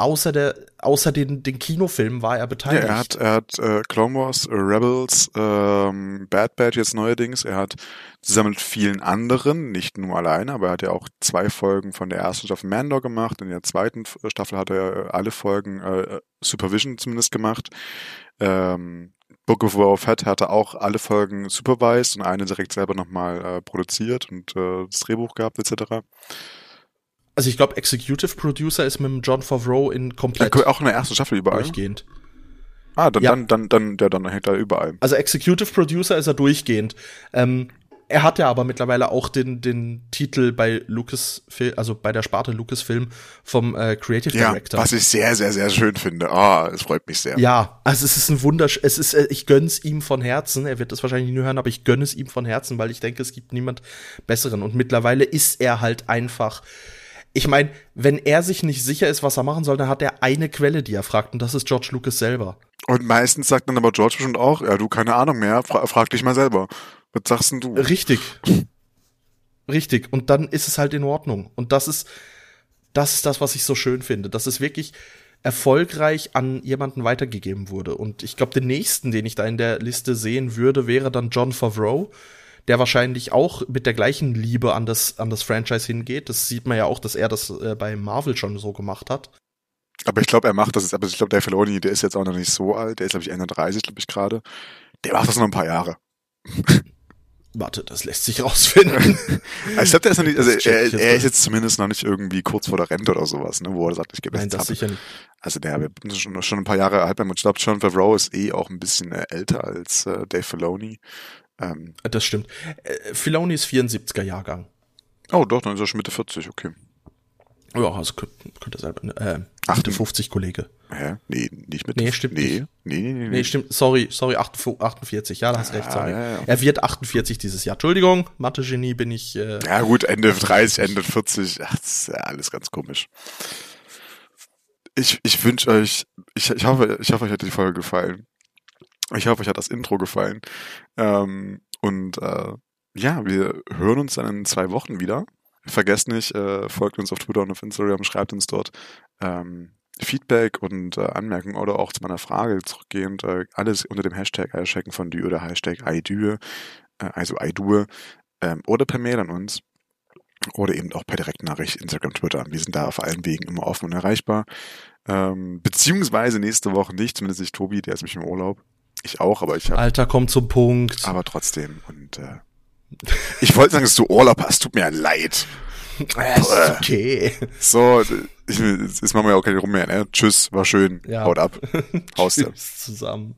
außer der außer den den Kinofilmen war er beteiligt. Ja, er hat er hat äh, Clone Wars, äh, Rebels, ähm, Bad Batch jetzt neuerdings. Er hat zusammen mit vielen anderen, nicht nur alleine, aber er hat ja auch zwei Folgen von der ersten Staffel Mandor gemacht. In der zweiten Staffel hat er alle Folgen äh, Supervision zumindest gemacht. Ähm, Book of War of Fett hatte auch alle Folgen supervised und eine direkt selber nochmal äh, produziert und äh, das Drehbuch gehabt etc. Also ich glaube, Executive Producer ist mit dem John Favreau in komplett Ja, auch in der ersten Staffel überall. durchgehend. Ah, dann, Ja. dann, dann, dann, der dann hängt da überall. Also Executive Producer ist er durchgehend. Ähm, er hat ja aber mittlerweile auch den, den Titel bei Lucasfilm, also bei der Sparte Lucasfilm vom äh, Creative Ja, Director. was ich sehr, sehr, sehr schön finde. Ah, es freut mich sehr. Ja, also es ist ein Wundersch, es ist, äh, ich gönn's ihm von Herzen. Er wird das wahrscheinlich nie hören, aber ich gönne es ihm von Herzen, weil ich denke, es gibt niemand besseren. Und mittlerweile ist er halt einfach. Ich meine, wenn er sich nicht sicher ist, was er machen soll, dann hat er eine Quelle, die er fragt, und das ist George Lucas selber. Und meistens sagt dann aber George bestimmt auch, ja, du, keine Ahnung mehr, fra frag dich mal selber. Was sagst denn du? Richtig. Richtig. Und dann ist es halt in Ordnung. Und das ist, das ist das, was ich so schön finde. Dass es wirklich erfolgreich an jemanden weitergegeben wurde. Und ich glaube, den nächsten, den ich da in der Liste sehen würde, wäre dann John Favreau, der wahrscheinlich auch mit der gleichen Liebe an das, an das Franchise hingeht. Das sieht man ja auch, dass er das äh, bei Marvel schon so gemacht hat. Aber ich glaube, er macht das jetzt, aber ich glaube, der Filoni, der ist jetzt auch noch nicht so alt, der ist, glaube ich, 31, glaube ich, gerade. Der macht das noch ein paar Jahre. Warte, das lässt sich rausfinden. Ich glaube, der ist noch nicht, also Das er, er ist jetzt zumindest noch nicht irgendwie kurz vor der Rente oder sowas, ne, wo er sagt, ich gebe Nein, jetzt das ab. sicher nicht. Also der wir sind schon, schon ein paar Jahre alt ich glaube, John Favreau ist eh auch ein bisschen äh, älter als äh, Dave Filoni. Ähm, Das stimmt. Äh, Filoni ist 74er Jahrgang. oh doch, dann ist er schon Mitte 40, okay. Ja, also könnte, selber, äh, Ach, Mitte du- 50 Kollege. Hä? Nee, nicht Mitte. Nee, stimmt nee. nicht. Nee, nee, nee, nee. Nee, stimmt, sorry, sorry, 48, ja, da hast recht, sorry. ja, ja. Er wird 48 dieses Jahr. Entschuldigung, Mathe-Genie bin ich, äh, Ja gut, Ende 30, Ende 40, ach, das ist ja alles ganz komisch. Ich, ich wünsche euch, ich, ich hoffe, ich hoffe, euch hat die Folge gefallen. Ich hoffe, euch hat das Intro gefallen. Ähm, und äh, ja, wir hören uns dann in zwei Wochen wieder. Vergesst nicht, äh, folgt uns auf Twitter und auf Instagram, schreibt uns dort ähm, Feedback und äh, Anmerkungen oder auch zu meiner Frage zurückgehend. Äh, alles unter dem Hashtag Eierschecken von Dü oder Hashtag Eidüe, äh, also Eidue, ähm, oder per Mail an uns. Oder eben auch per Direktnachricht, Instagram, Twitter. Wir sind da auf allen Wegen immer offen und erreichbar. Ähm, beziehungsweise nächste Woche nicht, zumindest nicht Tobi, der ist nämlich im Urlaub. Ich auch, aber ich habe Alter, komm zum Punkt. aber trotzdem. Und äh, ich wollte sagen, dass du Urlaub hast, tut mir leid. Äh, ist okay. So, ich, jetzt machen wir ja auch keine rum mehr, ne? Tschüss, war schön. Ja. Haut ab. Haust. Tschüss zusammen.